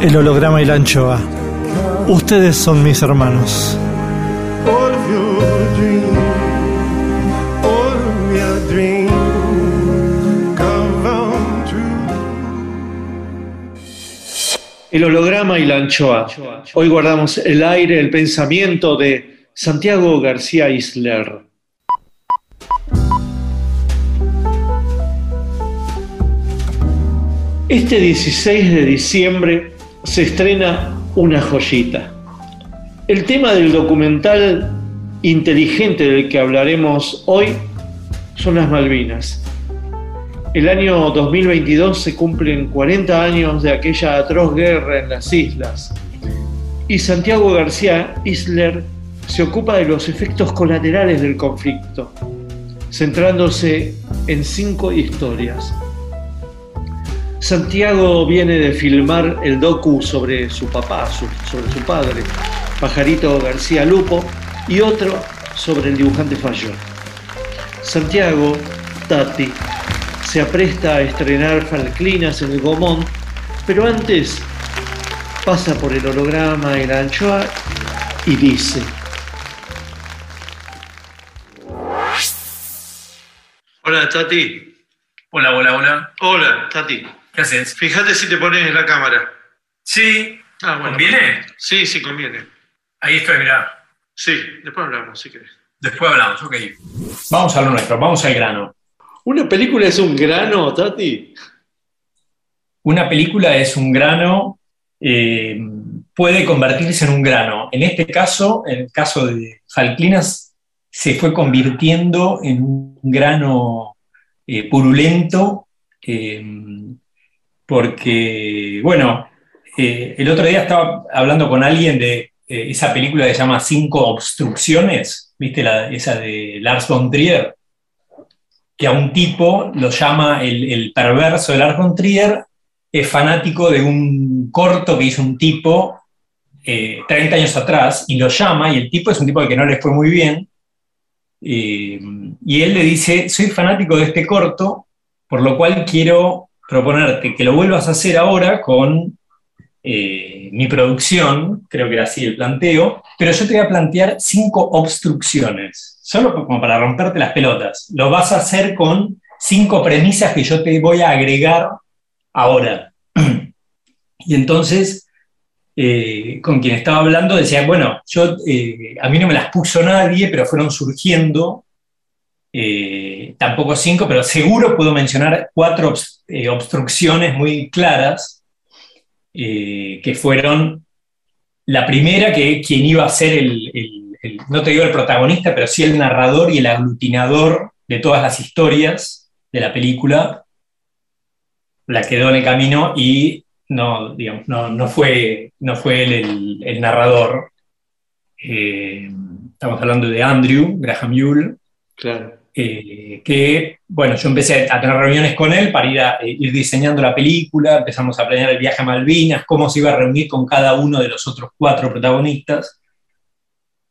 El holograma y la anchoa. Ustedes son mis hermanos. El holograma y la anchoa. Hoy guardamos el aire, el pensamiento de Santiago García Isler. Este 16 de diciembre se estrena una joyita. El tema del documental inteligente del que hablaremos hoy son las Malvinas. El año 2022 se cumplen 40 años de aquella atroz guerra en las islas y Santiago García Isler se ocupa de los efectos colaterales del conflicto, centrándose en cinco historias. Santiago viene de filmar el docu sobre su papá, su- sobre su padre, Pajarito García Lupo, y otro sobre el dibujante Fayón. Santiago, Tati, se apresta a estrenar Falclinas en el Gomón, pero antes pasa por el holograma y la anchoa y dice. Hola, Tati. Hola, hola, hola. Hola, Tati. ¿Qué haces? Fíjate si te pones en la cámara. Sí. Ah, ¿Conviene? Sí, sí, conviene. Ahí estoy, mirá. Sí, después hablamos, si querés. Después hablamos, ok. Vamos a lo nuestro, vamos al grano. ¿Una película es un grano, Tati? Una película es un grano, eh, puede convertirse en un grano. En este caso, en el caso de Falclinas, se fue convirtiendo en un grano eh, purulento, eh, porque, bueno, eh, el otro día estaba hablando con alguien de eh, esa película que se llama Cinco Obstrucciones, ¿viste? La- esa de Lars von Trier, que a un tipo lo llama el, el perverso de Lars von Trier, es fanático de un corto que hizo un tipo eh, 30 años atrás y lo llama y el tipo es un tipo al que no le fue muy bien eh, y él le dice, soy fanático de este corto, por lo cual quiero proponerte que lo vuelvas a hacer ahora con eh, mi producción, creo que era así el planteo, pero yo te voy a plantear cinco obstrucciones, solo como para romperte las pelotas. Lo vas a hacer con cinco premisas que yo te voy a agregar ahora. Y entonces, eh, con quien estaba hablando, decía, bueno, yo, eh, a mí no me las puso nadie, pero fueron surgiendo, eh, tampoco cinco, pero seguro puedo mencionar cuatro eh, obstrucciones muy claras, eh, que fueron la primera, que quien iba a ser el, no te digo el protagonista, pero sí el narrador y el aglutinador de todas las historias de la película, la quedó en el camino y no, digamos, no, no fue, no fue él el, el narrador. Estamos hablando de Andrew Graham Yule. Claro. Eh, que, bueno, yo empecé a tener reuniones con él para ir, a, eh, ir diseñando la película, empezamos a planear el viaje a Malvinas, cómo se iba a reunir con cada uno de los otros cuatro protagonistas.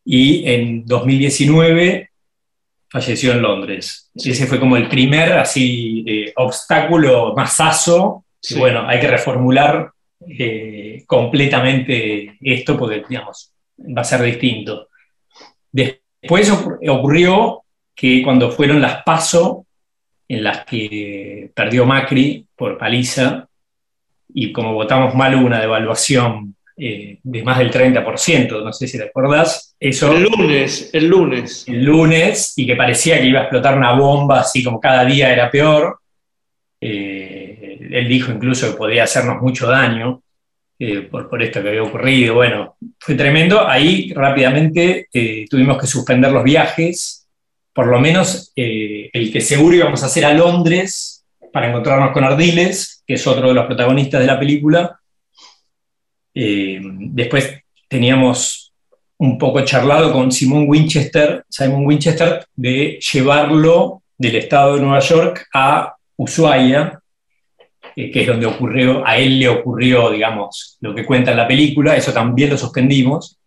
Y en 2019 falleció en Londres. Ese fue como el primer así eh, obstáculo masazo. Sí. Bueno, hay que reformular completamente esto porque, digamos, va a ser distinto. Después ocur- ocurrió que cuando fueron las PASO, en las que perdió Macri por paliza, y como votamos mal hubo una devaluación eh, de más del 30%, no sé si te acordás, eso El lunes, el lunes. el lunes y que parecía que iba a explotar una bomba, así como cada día era peor. Eh, él dijo incluso que podía hacernos mucho daño eh, por, por esto que había ocurrido. Bueno, fue tremendo. Ahí rápidamente tuvimos que suspender los viajes, por lo menos eh, el que seguro íbamos a hacer a Londres para encontrarnos con Ardiles, que es otro de los protagonistas de la película. Eh, después teníamos un poco charlado con Simon Winchester, Simon Winchester, de llevarlo del estado de Nueva York a Ushuaia, eh, que es donde ocurrió, a él le ocurrió, digamos, lo que cuenta en la película, eso también lo suspendimos.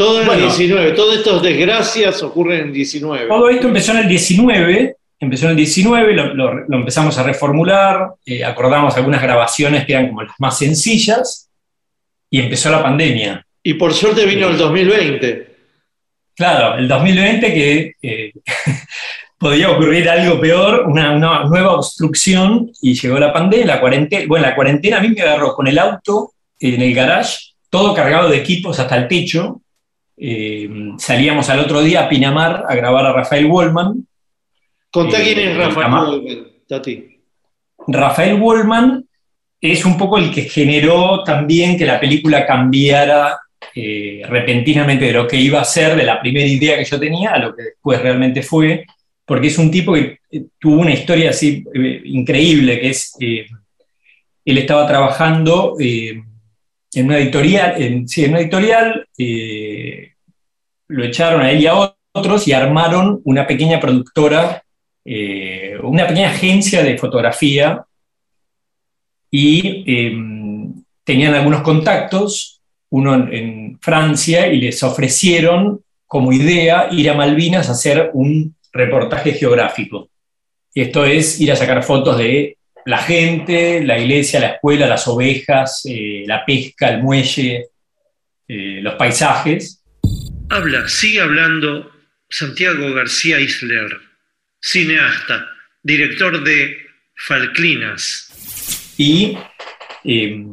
Todo en Bueno. 19. Todas estas desgracias ocurren en 19. todo esto empezó en el 19, empezó en el 19, lo, lo- lo empezamos a reformular, eh, acordamos algunas grabaciones que eran como las más sencillas, y empezó la pandemia. Y por suerte vino el 2020. Claro, el 2020 que eh, podía ocurrir algo peor, una, una nueva obstrucción y llegó la pandemia, la cuarentena. Bueno, la cuarentena a mí me agarró con el auto en el garage, todo cargado de equipos hasta el techo. Eh, salíamos al otro día a Pinamar a grabar a Rafael Wallman. Contá Eh, quién es Rafael Goldman, Tati. Rafael Wallman es un poco el que generó también que la película cambiara eh, repentinamente de lo que iba a ser, de la primera idea que yo tenía, a lo que después realmente fue, porque es un tipo que tuvo una historia así eh, increíble, que es, eh, él estaba trabajando en una editorial, en, sí, en una editorial, lo echaron a él y a otros y armaron una pequeña productora, eh, una pequeña agencia de fotografía y eh, tenían algunos contactos, uno en, Francia, y les ofrecieron como idea ir a Malvinas a hacer un reportaje geográfico. Esto es ir a sacar fotos de la gente, la iglesia, la escuela, las ovejas, eh, la pesca, el muelle, eh, los paisajes. Habla, sigue hablando Santiago García Isler, cineasta, director de Falklinas. y eh,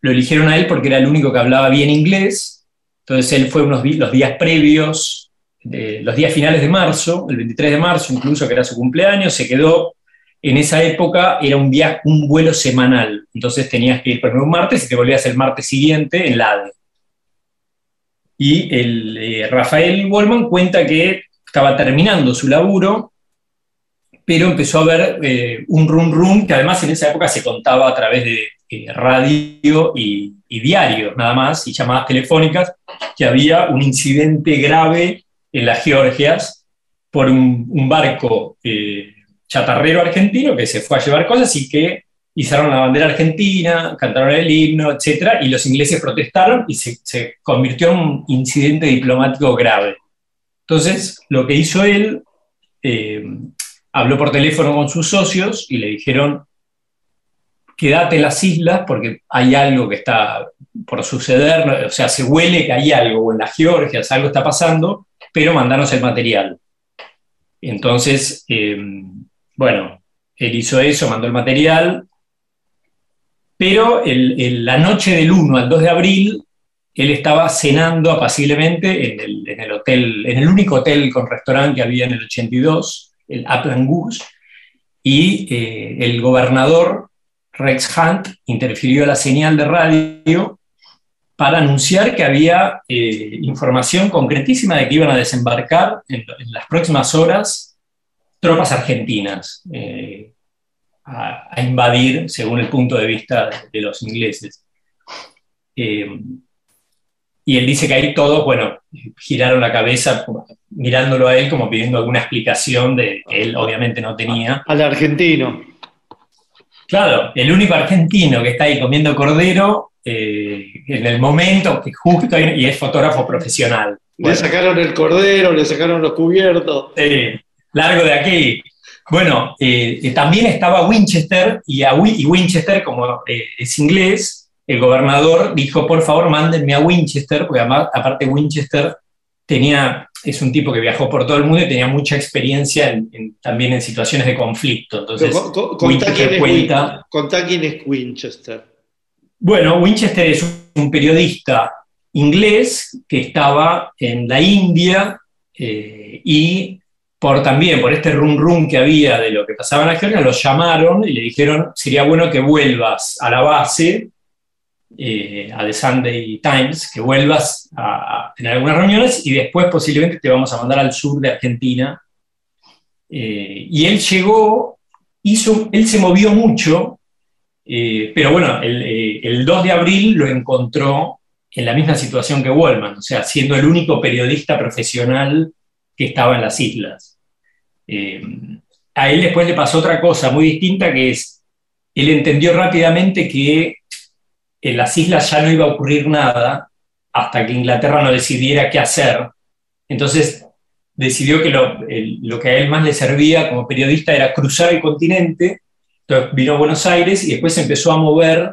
lo eligieron a él porque era el único que hablaba bien inglés. Entonces él fue unos los días previos, los días finales de marzo, el 23 de marzo incluso, que era su cumpleaños, se quedó. En esa época era un, viaje, un vuelo semanal, entonces tenías que ir primero un martes y te volvías el martes siguiente en la ADE. Y el, eh, Rafael Wallman cuenta que estaba terminando su laburo pero empezó a haber eh, un rum rum que además en esa época se contaba a través de eh, radio y, diarios nada más, y llamadas telefónicas, que había un incidente grave en las Georgias por un, barco chatarrero argentino que se fue a llevar cosas y que izaron la bandera argentina, cantaron el himno, etc. Y los ingleses protestaron y se, se convirtió en un incidente diplomático grave. Entonces, lo que hizo él, eh, habló por teléfono con sus socios y le dijeron, quédate en las islas porque hay algo que está por suceder, o sea, se huele que hay algo, en las Georgias algo está pasando, pero mandanos el material. Entonces, eh, bueno, él hizo eso, mandó el material, pero el- la noche del 1 al 2 de abril, él estaba cenando apaciblemente en el, hotel, en el único hotel con restaurante que había en el 82, el Goose, y eh, el gobernador Rex Hunt interfirió la señal de radio para anunciar que había eh, información concretísima de que iban a desembarcar en, en las próximas horas tropas argentinas eh, a, a invadir, según el punto de vista de, de los ingleses. Eh, y él dice que ahí todos, bueno, giraron la cabeza mirándolo a él como pidiendo alguna explicación de que él obviamente no tenía. Al argentino. Claro, el único argentino que está ahí comiendo cordero eh, en el momento que justo y es fotógrafo profesional. Le sacaron el cordero, le sacaron los cubiertos. Sí, largo de aquí. Bueno, eh, eh, también estaba Winchester y, a y Winchester, como es inglés, el gobernador dijo, por favor, mándenme a Winchester, porque aparte Winchester tenía, es un tipo que viajó por todo el mundo y tenía mucha experiencia también en situaciones de conflicto. Entonces, Winchester cuenta... Contá quién es Winchester. Bueno, Winchester es un periodista inglés que estaba en la India eh, y por también por este rum rum que había de lo que pasaba en Georgia, lo llamaron y le dijeron, sería bueno que vuelvas a la base eh, a The Sunday Times, que vuelvas a, tener algunas reuniones y después posiblemente te vamos a mandar al sur de Argentina. Eh, y él llegó, hizo, él se movió mucho, eh, pero bueno, el, 2 de abril lo encontró en la misma situación que Wallman, o sea, siendo el único periodista profesional que estaba en las islas. A él después le pasó otra cosa muy distinta, que es, él entendió rápidamente que en las islas ya no iba a ocurrir nada hasta que Inglaterra no decidiera qué hacer. Entonces decidió que lo, que a él más le servía como periodista era cruzar el continente. Entonces vino a Buenos Aires y después se empezó a mover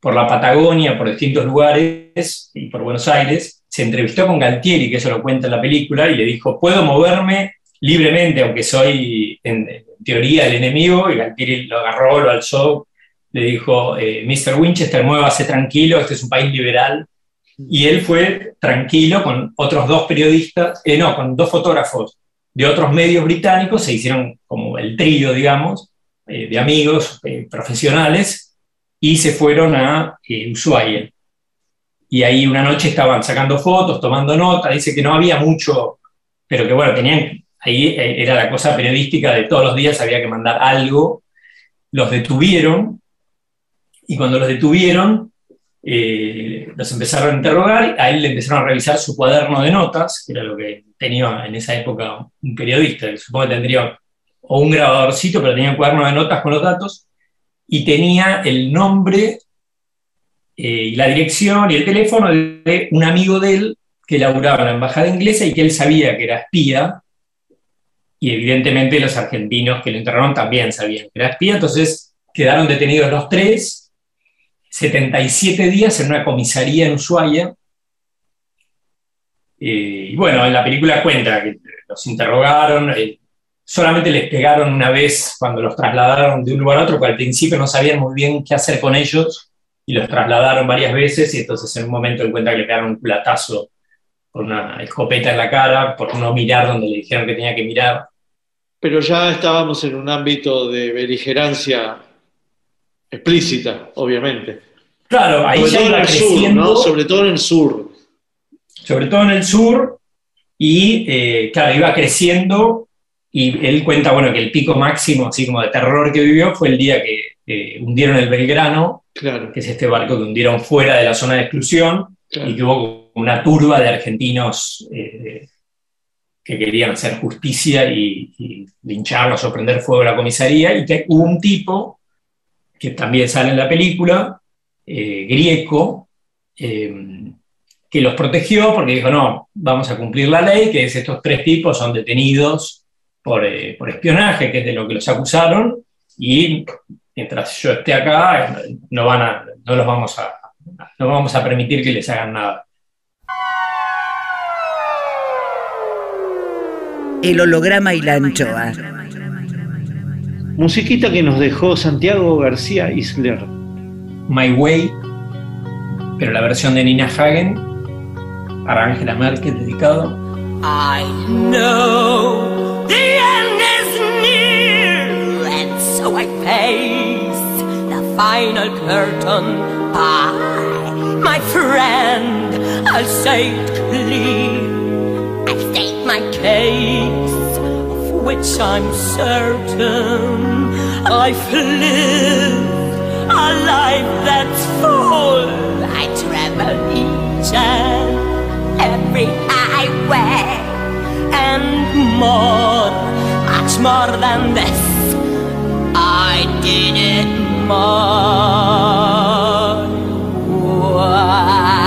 por la Patagonia, por distintos lugares y por Buenos Aires. Se entrevistó con Galtieri, que eso lo cuenta en la película, y le dijo, puedo moverme libremente, aunque soy en, teoría el enemigo, y Galtieri lo agarró, lo alzó le dijo, eh, Mr. Winchester, muévase tranquilo, este es un país liberal. Y él fue tranquilo con otros dos periodistas, eh, no, con dos fotógrafos de otros medios británicos, se hicieron como el trío, digamos, eh, de amigos profesionales, y se fueron a Ushuaia. Y ahí una noche estaban sacando fotos, tomando notas, dice que no había mucho, pero que bueno, tenían, ahí era la cosa periodística de todos los días, había que mandar algo. Los detuvieron y cuando los detuvieron, eh, los empezaron a interrogar, a él le empezaron a revisar su cuaderno de notas, que era lo que tenía en esa época un periodista, que supongo que tendría o un grabadorcito, pero tenía un cuaderno de notas con los datos, y tenía el nombre eh, y la dirección y el teléfono de un amigo de él que laburaba en la embajada inglesa y que él sabía que era espía, y evidentemente los argentinos que lo enterraron también sabían que era espía, entonces quedaron detenidos los tres 77 días en una comisaría en Ushuaia. Eh, y bueno, en la película cuenta que los interrogaron, eh, solamente les pegaron una vez cuando los trasladaron de un lugar a otro, porque al principio no sabían muy bien qué hacer con ellos, y los trasladaron varias veces, y entonces en un momento encuentra que le pegaron un platazo con una escopeta en la cara, por no mirar donde le dijeron que tenía que mirar. Pero ya estábamos en un ámbito de beligerancia explícita, obviamente. Claro, ahí ya iba creciendo. Sobre todo en el sur. Sobre todo en el sur, y eh, claro, iba creciendo, y él cuenta, bueno, que el pico máximo, así como de terror que vivió, fue el día que hundieron el Belgrano, claro. que es este barco que hundieron fuera de la zona de exclusión, y que hubo una turba de argentinos eh, que querían hacer justicia y, y lincharlos o prender fuego a la comisaría, y que hubo un tipo que también sale en la película, eh, Grieco, eh, que los protegió porque dijo, no, vamos a cumplir la ley, que es estos tres tipos son detenidos por, eh, espionaje, que es de lo que los acusaron, y mientras yo esté acá, no, van a, no los vamos a, no vamos a permitir que les hagan nada. El holograma y la anchoa. Musiquita que nos dejó Santiago García Isler. My Way, pero la versión de Nina Hagen para Angela Merkel dedicado. I know the end is near, and so I face the final curtain. Bye, my friend, I'll say it clear. I state my case, of which I'm certain I've lived a life that's full. I travel each and every highway and more, much more than this. I did it more. Why?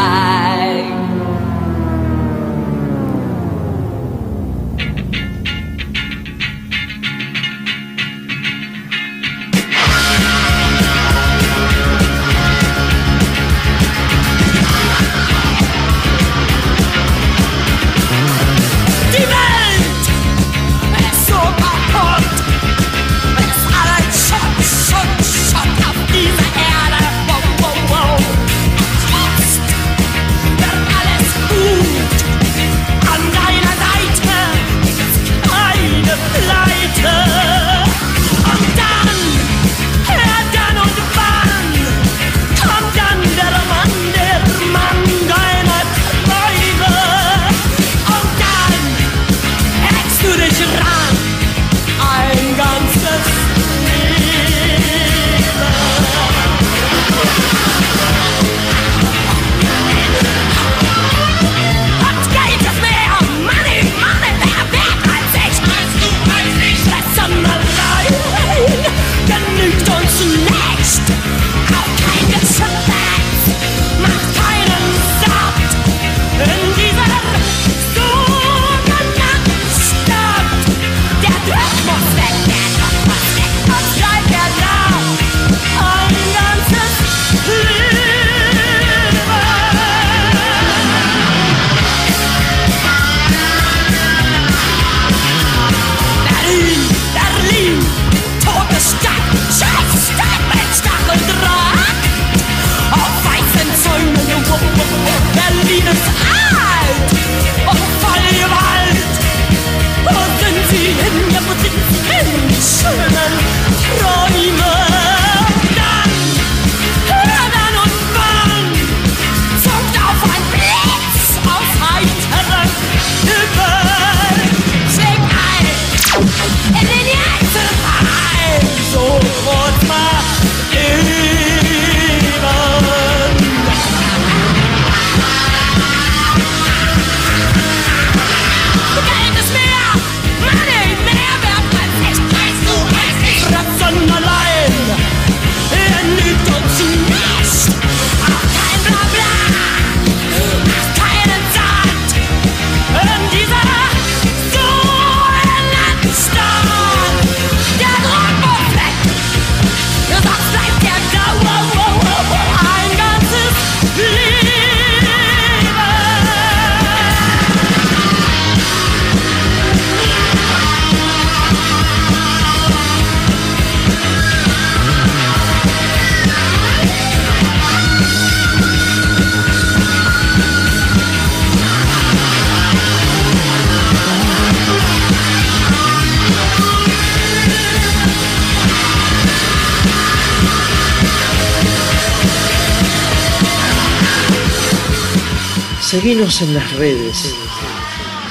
En las redes.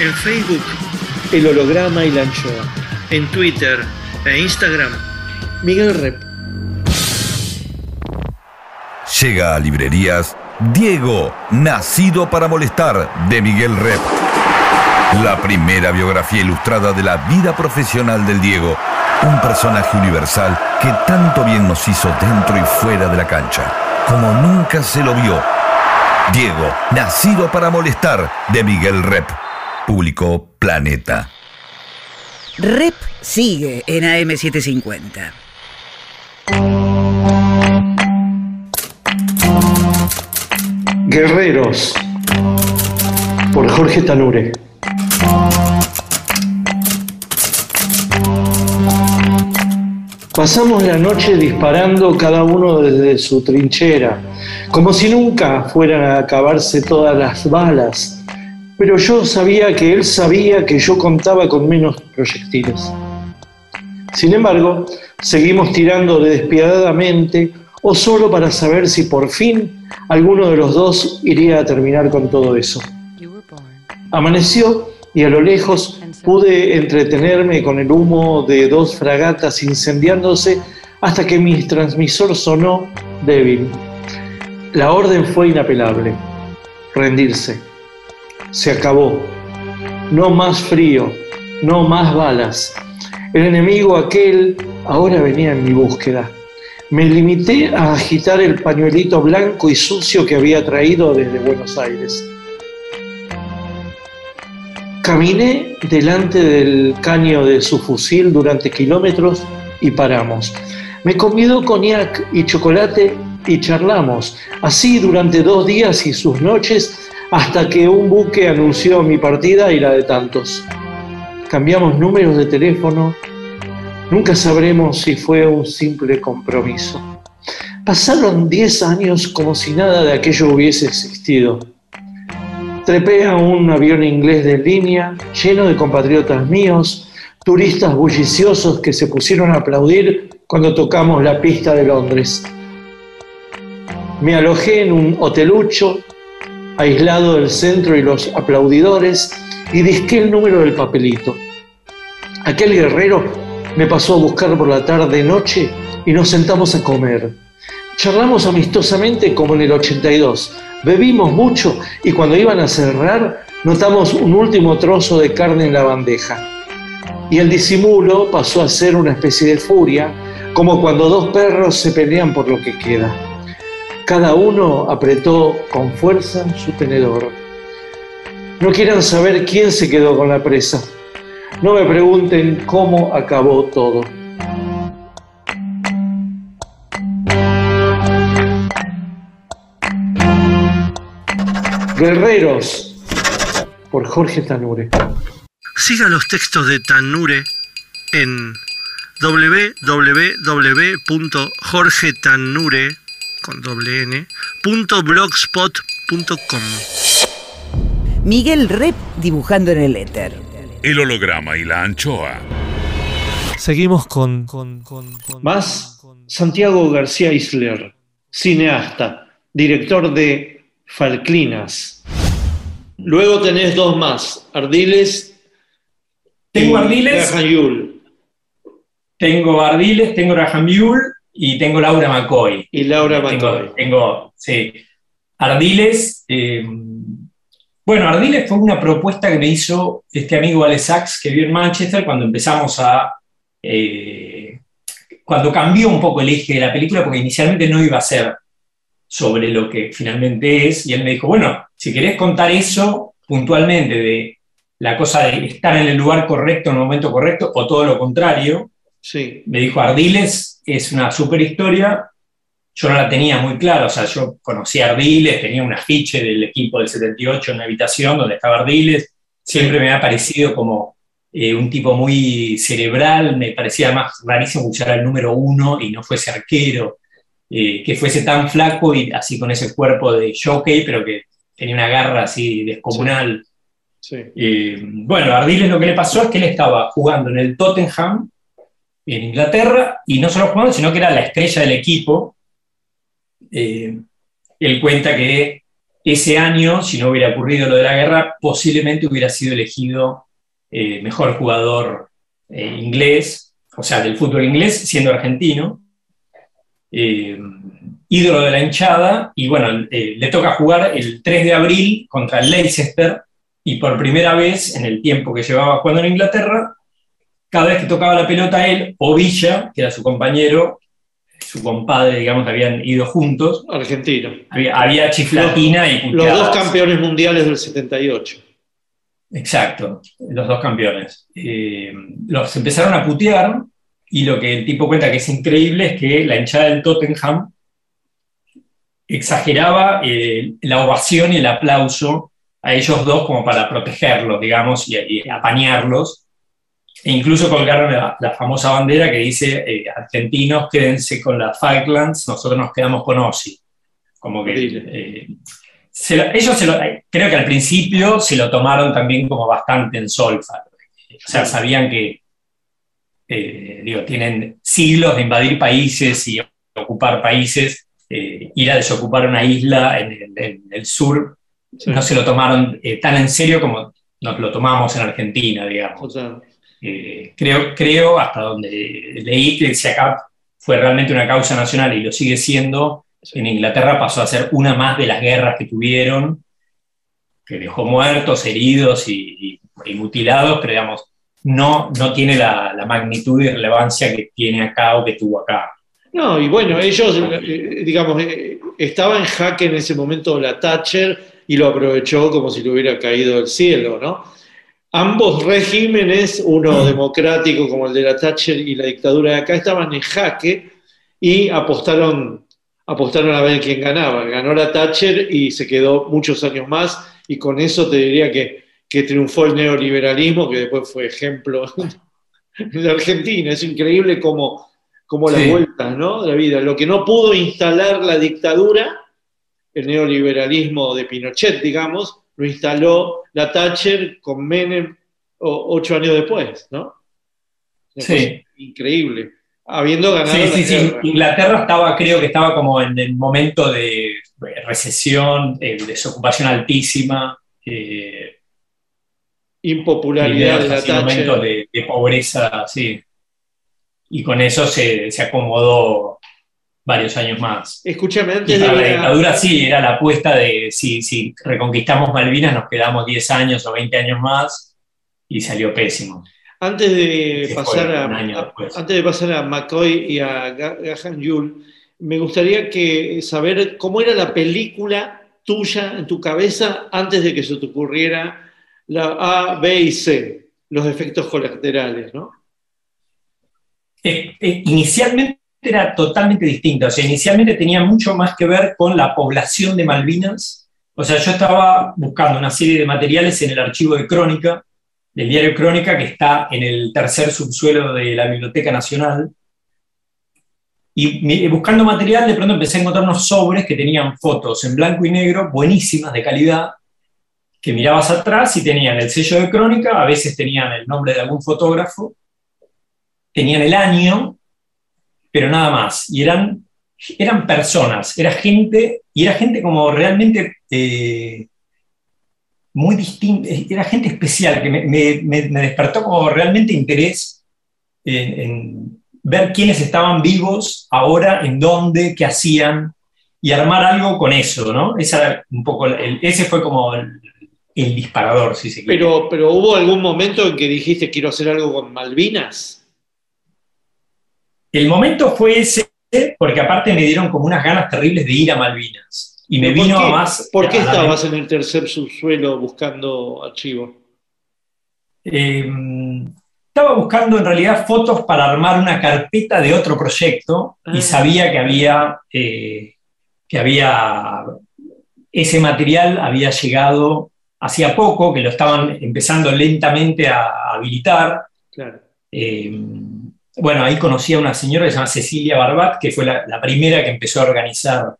En Facebook, El Holograma y la Anchoa. En Twitter e Instagram, Miguel Rep. Llega a librerías Diego, nacido para molestar, de Miguel Rep. La primera biografía ilustrada de la vida profesional del Diego. Un personaje universal que tanto bien nos hizo dentro y fuera de la cancha, como nunca se lo vio. Diego, nacido para molestar, de Miguel Rep. Público Planeta. Rep sigue en AM750. Guerreros, por Jorge Tanure. Pasamos la noche disparando cada uno desde su trinchera, como si nunca fueran a acabarse todas las balas. Pero yo sabía que él sabía que yo contaba con menos proyectiles. Sin embargo, seguimos tirando despiadadamente o solo para saber si por fin alguno de los dos iría a terminar con todo eso. Amaneció y a lo lejos pude entretenerme con el humo de dos fragatas incendiándose hasta que mi transmisor sonó débil. La orden fue inapelable. Rendirse. Se acabó. No más frío. No más balas. El enemigo aquel ahora venía en mi búsqueda. Me limité a agitar el pañuelito blanco y sucio que había traído desde Buenos Aires. Caminé delante del caño de su fusil durante kilómetros y paramos. Me convidó coñac y chocolate y charlamos, así durante dos días y sus noches, hasta que un buque anunció mi partida y la de tantos. Cambiamos números de teléfono, nunca sabremos si fue un simple compromiso. Pasaron diez años como si nada de aquello hubiese existido. Trepé a un avión inglés de línea, lleno de compatriotas míos, turistas bulliciosos que se pusieron a aplaudir cuando tocamos la pista de Londres. Me alojé en un hotelucho, aislado del centro y los aplaudidores, y disqué el número del papelito. Aquel guerrero me pasó a buscar por la tarde-noche y nos sentamos a comer. Charlamos amistosamente como en el 82. Bebimos mucho y cuando iban a cerrar notamos un último trozo de carne en la bandeja. Y el disimulo pasó a ser una especie de furia, como cuando dos perros se pelean por lo que queda. Cada uno apretó con fuerza su tenedor. No quieran saber quién se quedó con la presa. No me pregunten cómo acabó todo. Guerreros, por Jorge Tanure. Siga los textos de Tanure en www.jorgetanure con doble n, punto blogspot.com. Miguel Rep dibujando en el éter. El holograma y la anchoa. Seguimos con, con- con- con- Más con- Santiago García Isler, cineasta, director de Falclinas. Luego tenés dos más, Ardiles. Tengo Ardiles. Graham Yule. Tengo Ardiles, tengo Graham y tengo Laura McCoy. Y Laura McCoy. tengo, sí. Ardiles. eh, bueno, Ardiles fue una propuesta que me hizo este amigo Alex Sachs que vive en Manchester cuando empezamos a. eh, cuando cambió un poco el eje de la película, porque inicialmente no iba a ser sobre lo que finalmente es, y él me dijo: Bueno, si querés contar eso puntualmente de la cosa de estar en el lugar correcto en el momento correcto, o todo lo contrario, Sí, me dijo Ardiles es una super historia. Yo no la tenía muy clara, o sea, yo conocí a Ardiles, tenía un afiche del equipo del 78 en la habitación donde estaba Ardiles. Siempre me ha parecido como eh, un tipo muy cerebral, me parecía más rarísimo escuchar al número uno y no fuese arquero, eh, que fuese tan flaco y así con ese cuerpo de jockey, pero que tenía una garra así descomunal. sí. Eh, bueno, a Ardiles lo que le pasó es que él estaba jugando en el Tottenham, en Inglaterra, y no solo jugando, sino que era la estrella del equipo. Eh, él cuenta que ese año, si no hubiera ocurrido lo de la guerra, posiblemente hubiera sido elegido eh, mejor jugador eh, inglés, o sea, del fútbol inglés, siendo argentino. Ídolo de la hinchada, y bueno, le toca jugar el 3 de abril contra el Leicester, y por primera vez en el tiempo que llevaba jugando en Inglaterra, cada vez que tocaba la pelota él o Villa, que era su compañero, su compadre, digamos, habían ido juntos, Argentino. había, había chiflatina y Los puteadas. dos campeones mundiales del 78. Exacto, los dos campeones. Eh, los empezaron a putear y lo que el tipo cuenta que es increíble es que la hinchada del Tottenham exageraba eh, la ovación y el aplauso a ellos dos como para protegerlos, digamos, y, y apañarlos. E incluso colgaron la, la famosa bandera que dice, eh, argentinos, quédense con las Falklands, nosotros nos quedamos con Ossi. Como que... Eh, se lo- ellos se lo- eh, creo que al principio se lo tomaron también como bastante en solfa. O sea, sabían que eh, digo, tienen siglos de invadir países y ocupar países, eh, ir a desocupar una isla en el, en el sur, Sí. no se lo tomaron eh, tan en serio como nos lo tomamos en Argentina, digamos. O sea, Eh, creo, creo, hasta donde leí, que si acá fue realmente una causa nacional y lo sigue siendo, en Inglaterra pasó a ser una más de las guerras que tuvieron, que dejó muertos, heridos y, y- y mutilados, pero digamos, no, no tiene la, la magnitud y relevancia que tiene acá o que tuvo acá. No, y bueno, ellos, eh, digamos, eh, estaba en jaque en ese momento la Thatcher y lo aprovechó como si le hubiera caído del cielo, ¿no? Ambos regímenes, uno democrático como el de la Thatcher y la dictadura de acá, estaban en jaque y apostaron, apostaron a ver quién ganaba. Ganó la Thatcher y se quedó muchos años más y con eso te diría que, que triunfó el neoliberalismo, que después fue ejemplo en la Argentina. Es increíble cómo, cómo las Sí. vueltas ¿no? de la vida. Lo que no pudo instalar la dictadura, el neoliberalismo de Pinochet, digamos, lo instaló la Thatcher con Menem o- ocho años después, ¿no? Sí. Increíble. Habiendo ganado Sí, sí, sí. Inglaterra estaba, creo que estaba como en el momento de recesión, eh, desocupación altísima, eh, Impopularidad de la Thatcher. de, de pobreza, sí. Y con eso se, se acomodó varios años más. Escúchame, antes de la dictadura sí, era la apuesta de si, si reconquistamos Malvinas nos quedamos 10 años o 20 años más y salió pésimo. Antes de pasar a, a- antes de pasar a McCoy y a Ga- Gahan Yul, me gustaría que saber cómo era la película tuya en tu cabeza antes de que se te ocurriera la A, B y C, los efectos colaterales, ¿no? Eh, eh, inicialmente era totalmente distinta, o sea, inicialmente tenía mucho más que ver con la población de Malvinas. O sea, yo estaba buscando una serie de materiales en el archivo de Crónica, del diario Crónica, que está en el tercer subsuelo de la Biblioteca Nacional. Y buscando material, de pronto empecé a encontrar unos sobres que tenían fotos en blanco y negro, buenísimas, de calidad, que mirabas atrás y tenían el sello de Crónica, a veces tenían el nombre de algún fotógrafo, tenían el año, pero nada más. Y eran, eran personas, era gente, y era gente como realmente eh, muy distinta, era gente especial, que me, me- me- despertó como realmente interés en, en ver quiénes estaban vivos ahora, en dónde, qué hacían, y armar algo con eso, ¿no? Esa un poco el- ese fue como el, el disparador, si se quiere. Pero, pero hubo algún momento en que dijiste quiero hacer algo con Malvinas. El momento fue ese, porque aparte me dieron como unas ganas terribles de ir a Malvinas. Y me ¿Por vino qué? a más. ¿Por qué estabas en el tercer subsuelo buscando archivos? Eh, estaba buscando en realidad fotos para armar una carpeta de otro proyecto Ah. y sabía que había, eh, que había, ese material había llegado hacía poco, que lo estaban empezando lentamente a habilitar. Claro. Eh, bueno, ahí conocí a una señora que se llama Cecilia Barbat, que fue la, primera que empezó a organizar,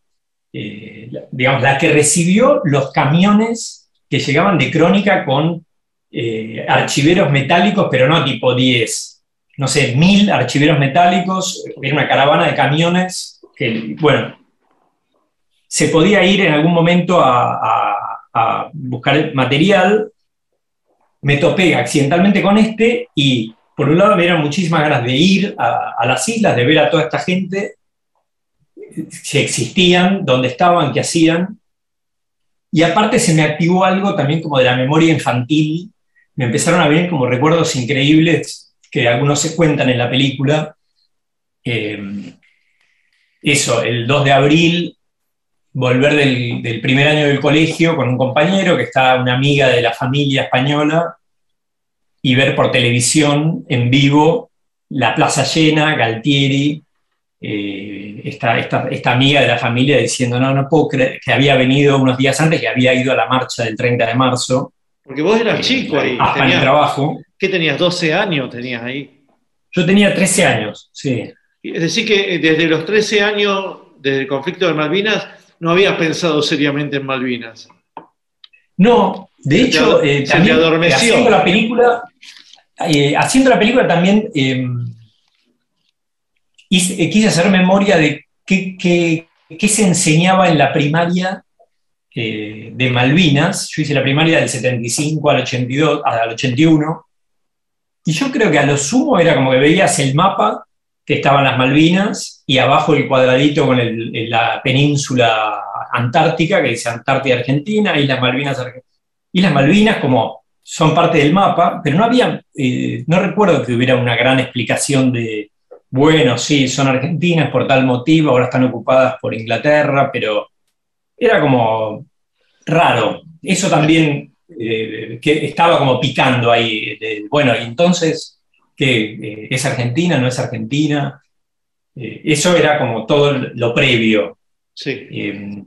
eh, digamos, la que recibió los camiones que llegaban de crónica con eh, archiveros metálicos, pero no tipo 10, no sé, mil archiveros metálicos, era una caravana de camiones que, bueno, se podía ir en algún momento a, a- a buscar material, me topé accidentalmente con este y por un lado me dieron muchísimas ganas de ir a, las islas, de ver a toda esta gente, si existían, dónde estaban, qué hacían. Y aparte se me activó algo también como de la memoria infantil, me empezaron a venir como recuerdos increíbles que algunos se cuentan en la película. Eh, eso, el 2 de abril, volver del, del primer año del colegio con un compañero que está una amiga de la familia española y ver por televisión en vivo la plaza llena, Galtieri, eh, esta, esta- esta amiga de la familia diciendo, no, no puedo creer que había venido unos días antes, que había ido a la marcha del 30 de marzo, Porque vos eras chico ahí. hasta el tenías- trabajo. ¿Qué tenías? 12 años tenías ahí. Yo tenía 13 años, sí. Es decir, que eh, desde los 13 años, desde el conflicto de Malvinas, no habías pensado seriamente en Malvinas. No, de hecho, eh, también, adormeció. haciendo la película, eh, haciendo la película también eh, hice- eh, quise hacer memoria de qué, qué- qué se enseñaba en la primaria eh, de Malvinas. Yo hice la primaria del 75 al 82, al 81, y yo creo que a lo sumo era como que veías el mapa que estaban las Malvinas y abajo el cuadradito con el- la península antártica, que dice Antártida Argentina, Islas Malvinas Argentina. Islas Malvinas como son parte del mapa, pero no había, eh, no recuerdo que hubiera una gran explicación de, bueno, sí, son argentinas por tal motivo, ahora están ocupadas por Inglaterra, pero era como raro. Eso también eh, que estaba como picando ahí. de, bueno, y entonces, ¿qué? ¿Es Argentina? ¿No es Argentina? Eh, eso era como todo lo previo. Sí. Eh,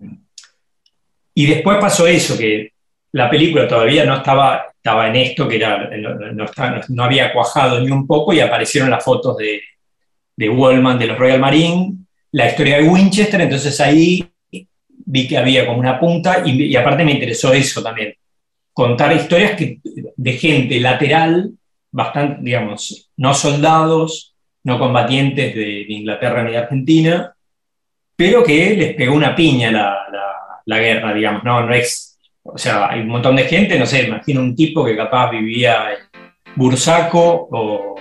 y después pasó eso, que la película todavía no estaba, estaba en esto, que era, no, no estaba- no había cuajado ni un poco, y aparecieron las fotos de, de Wallman, de los Royal Marine, la historia de Winchester, entonces ahí vi que había como una punta, y, y aparte me interesó eso también, contar historias que, de gente lateral, bastante, digamos, no soldados, no combatientes de, de Inglaterra ni de Argentina, pero que les pegó una piña la, la- la guerra, digamos, no, no es, o sea, hay un montón de gente, no sé, imagino un tipo que capaz vivía Bursaco o,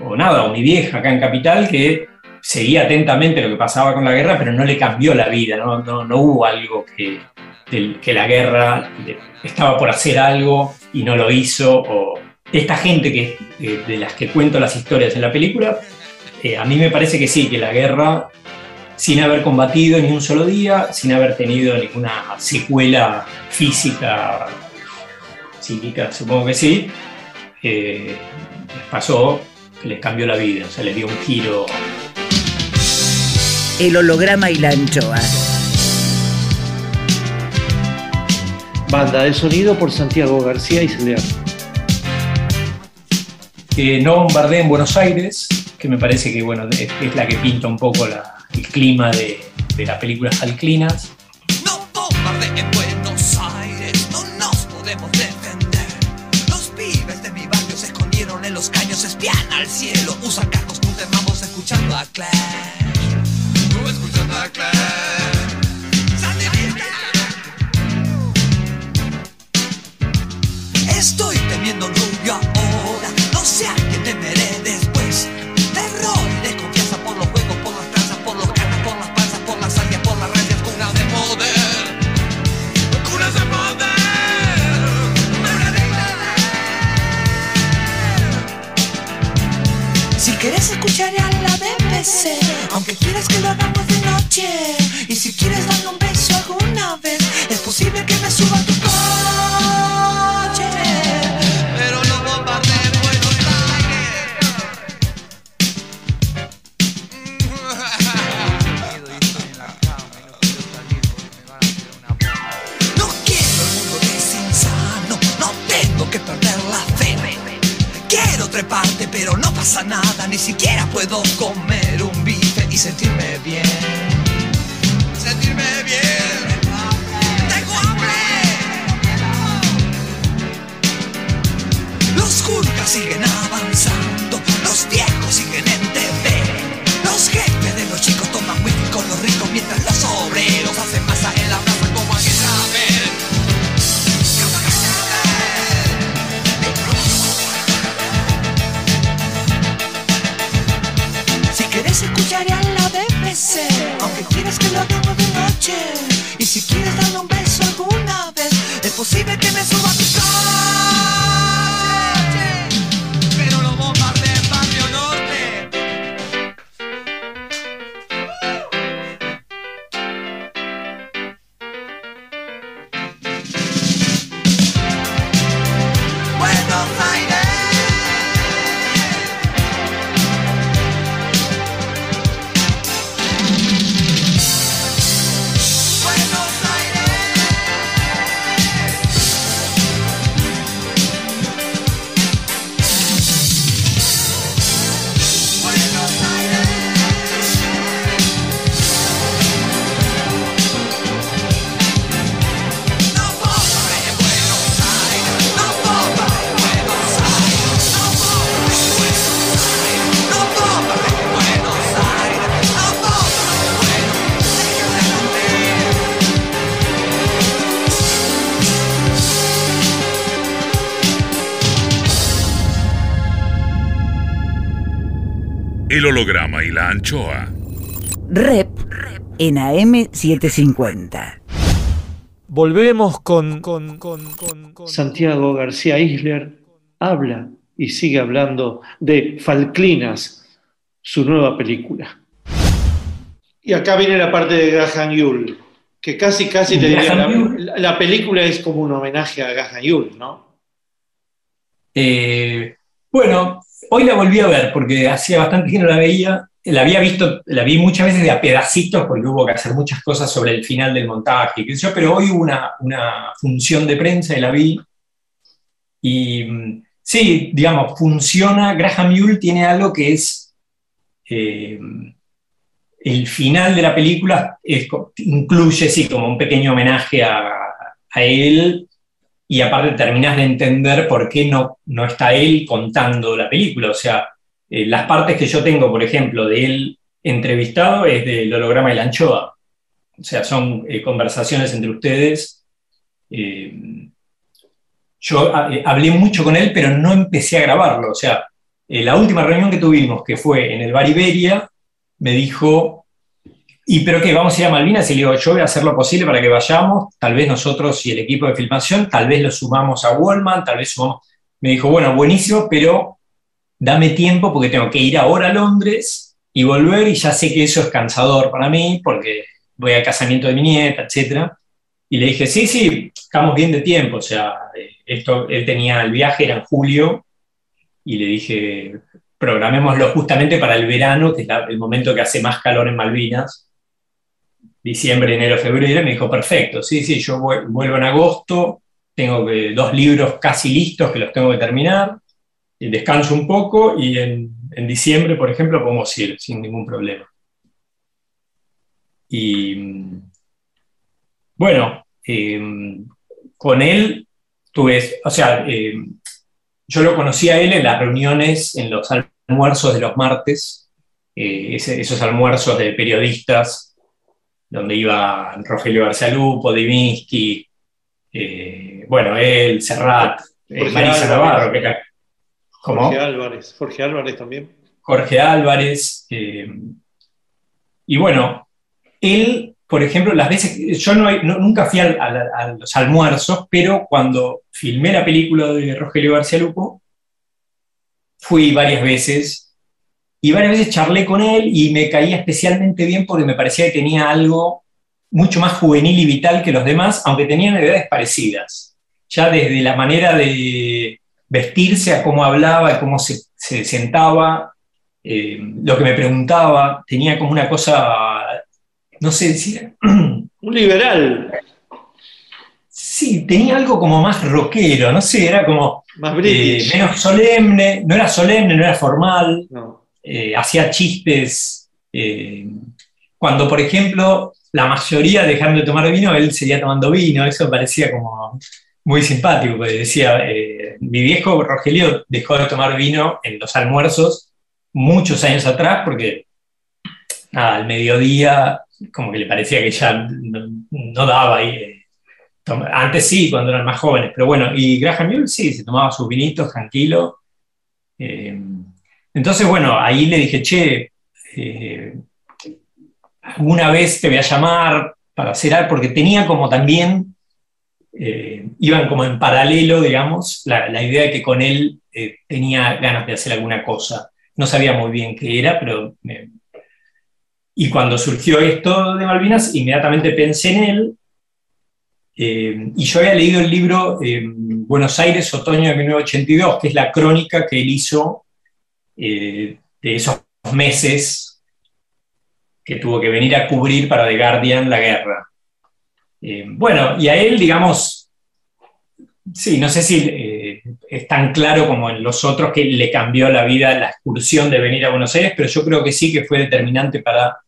o nada, o mi vieja acá en Capital, que seguía atentamente lo que pasaba con la guerra, pero no le cambió la vida, no, no, no hubo algo que, que la guerra estaba por hacer algo y no lo hizo, o esta gente que, eh, de las que cuento las historias en la película, eh, a mí me parece que sí, que la guerra, sin haber combatido ni un solo día, sin haber tenido ninguna secuela física, psíquica, supongo que sí, eh, les pasó que les cambió la vida, o sea, les dio un giro. El holograma y la anchoa. Banda de sonido por Santiago García y Celear. que no bombardee en Buenos Aires, que me parece que bueno, es, es la que pinta un poco la- clima de, de las películas alclinas. No bombardeen en Buenos Aires, no nos podemos defender. Los pibes de mi barrio se escondieron en los caños, espían al cielo, usan carros con mamos escuchando a Clash. Escuchando a Clash. Estoy temiendo un rubio ahora, no sé a qué temeré después. Quieres escuchar a la BBC, aunque quieras que lo hagamos de noche, y si quieres darme un beso alguna vez, es posible que me suba tu coche. Pasa nada, ni siquiera puedo comer un bife y sentirme bien. Sentirme bien. Tengo hambre. Los jurgas siguen avanzando, los viejos siguen en TV. Los jefes de los chicos toman whisky con los ricos mientras los obreros hacen masa en la Quieres aunque quieras que lo hagamos de noche, y si quieres darle un beso alguna vez, es posible que me suba El holograma y la anchoa. Rep en AM750. volvemos con, con, con, con- con- Santiago García Isler habla y sigue hablando de Falclinas, su nueva película. Y acá viene la parte de Graham Yule, que casi, casi te diría, la película es como un homenaje a Graham Yule, ¿no? Eh, bueno, hoy la volví a ver porque hacía bastante que no la veía. La había visto, la vi muchas veces de a pedacitos porque hubo que hacer muchas cosas sobre el final del montaje, yo, pero hoy hubo una, una función de prensa y la vi. Y mm, sí, digamos, funciona. Graham Yule tiene algo que es. eh, el final de la película incluye, sí, como un pequeño homenaje a, a él y aparte terminás de entender por qué no, no está él contando la película. O sea, eh, las partes que yo tengo, por ejemplo, de él entrevistado es del holograma de la anchoa. O sea, son eh, conversaciones entre ustedes. Eh, yo ah, hablé mucho con él, pero no empecé a grabarlo. O sea, la última reunión que tuvimos, que fue en el Bar Iberia, me dijo, ¿y pero qué? ¿Vamos a ir a Malvinas? Y le digo, yo voy a hacer lo posible para que vayamos, tal vez nosotros y el equipo de filmación, tal vez lo sumamos a Wallman, tal vez sumamos... Me dijo, bueno, buenísimo, pero dame tiempo porque tengo que ir ahora a Londres y volver y ya sé que eso es cansador para mí porque voy al casamiento de mi nieta, etc. Y le dije, sí, sí, estamos bien de tiempo, o sea, eh, esto, él tenía el viaje, era en julio, y le dije, programémoslo justamente para el verano, que es la- el momento que hace más calor en Malvinas, diciembre, enero, febrero, y me dijo, perfecto, sí, sí, yo vuel- vuelvo en agosto, tengo dos libros casi listos que los tengo que terminar, y descanso un poco y en, diciembre, por ejemplo, podemos ir sin ningún problema. Y mm, bueno, eh, con él tuve, o sea, eh, yo lo conocí a él en las reuniones, en los almuerzos de los martes, eh, esos almuerzos de periodistas, donde iba Rogelio García Lupo, Divinsky, eh, bueno, él, Serrat, eh, Marisa Álvarez. Navarro, que ¿Cómo? Jorge Álvarez, Jorge Álvarez también. Jorge Álvarez. eh, y bueno, él, por ejemplo, las veces, yo no, no- nunca fui al- al- a los almuerzos, pero cuando filmé la película de Rogelio García Lupo, fui varias veces y varias veces charlé con él y me caía especialmente bien porque me parecía que tenía algo mucho más juvenil y vital que los demás, aunque tenían edades parecidas. Ya desde la manera de vestirse a cómo hablaba, a cómo se, se sentaba, eh, lo que me preguntaba, tenía como una cosa, no sé decir, Un liberal, sí, tenía algo como más rockero, no sé, era como más eh, menos solemne, no era solemne, no era formal, No. Eh, hacía chistes. eh, cuando, por ejemplo, la mayoría dejaron de tomar vino, él seguía tomando vino, eso parecía como muy simpático, porque decía, eh, mi viejo Rogelio dejó de tomar vino en los almuerzos muchos años atrás, porque al mediodía como que le parecía que ya no, daba ahí. eh, Antes sí, cuando eran más jóvenes, pero bueno, y Graham Mule sí, se tomaba sus vinitos tranquilo. Entonces, bueno, ahí le dije, che, eh, alguna vez te voy a llamar para hacer algo, porque tenía como también, eh, iban como en paralelo, digamos, la, idea de que con él eh, tenía ganas de hacer alguna cosa. No sabía muy bien qué era, pero... y cuando surgió esto de Malvinas, inmediatamente pensé en él. y yo había leído el libro Buenos Aires, otoño de 1982, que es la crónica que él hizo eh, de esos meses que tuvo que venir a cubrir para The Guardian la guerra. Eh, bueno, y a él, digamos, sí, no sé si eh, es tan claro como en los otros que le cambió la vida la excursión de venir a Buenos Aires, pero yo creo que sí que fue determinante para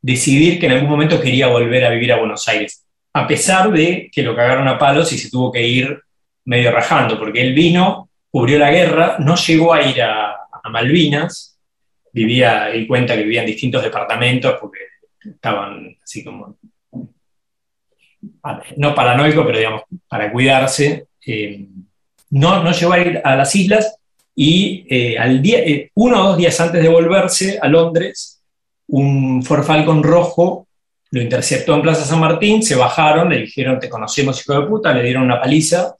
decidir que en algún momento quería volver a vivir a Buenos Aires, a pesar de que lo cagaron a palos y se tuvo que ir medio rajando, porque él vino, cubrió la guerra, no llegó a ir a, a Malvinas, vivía, él cuenta que vivía en distintos departamentos porque estaban así como, no paranoico, pero digamos, para cuidarse. eh, no, no llegó a ir a las islas y eh, al día, eh, uno o dos días antes de volverse a Londres, un Ford Falcon rojo lo interceptó en Plaza San Martín, se bajaron, le dijeron, te conocemos, hijo de puta, le dieron una paliza,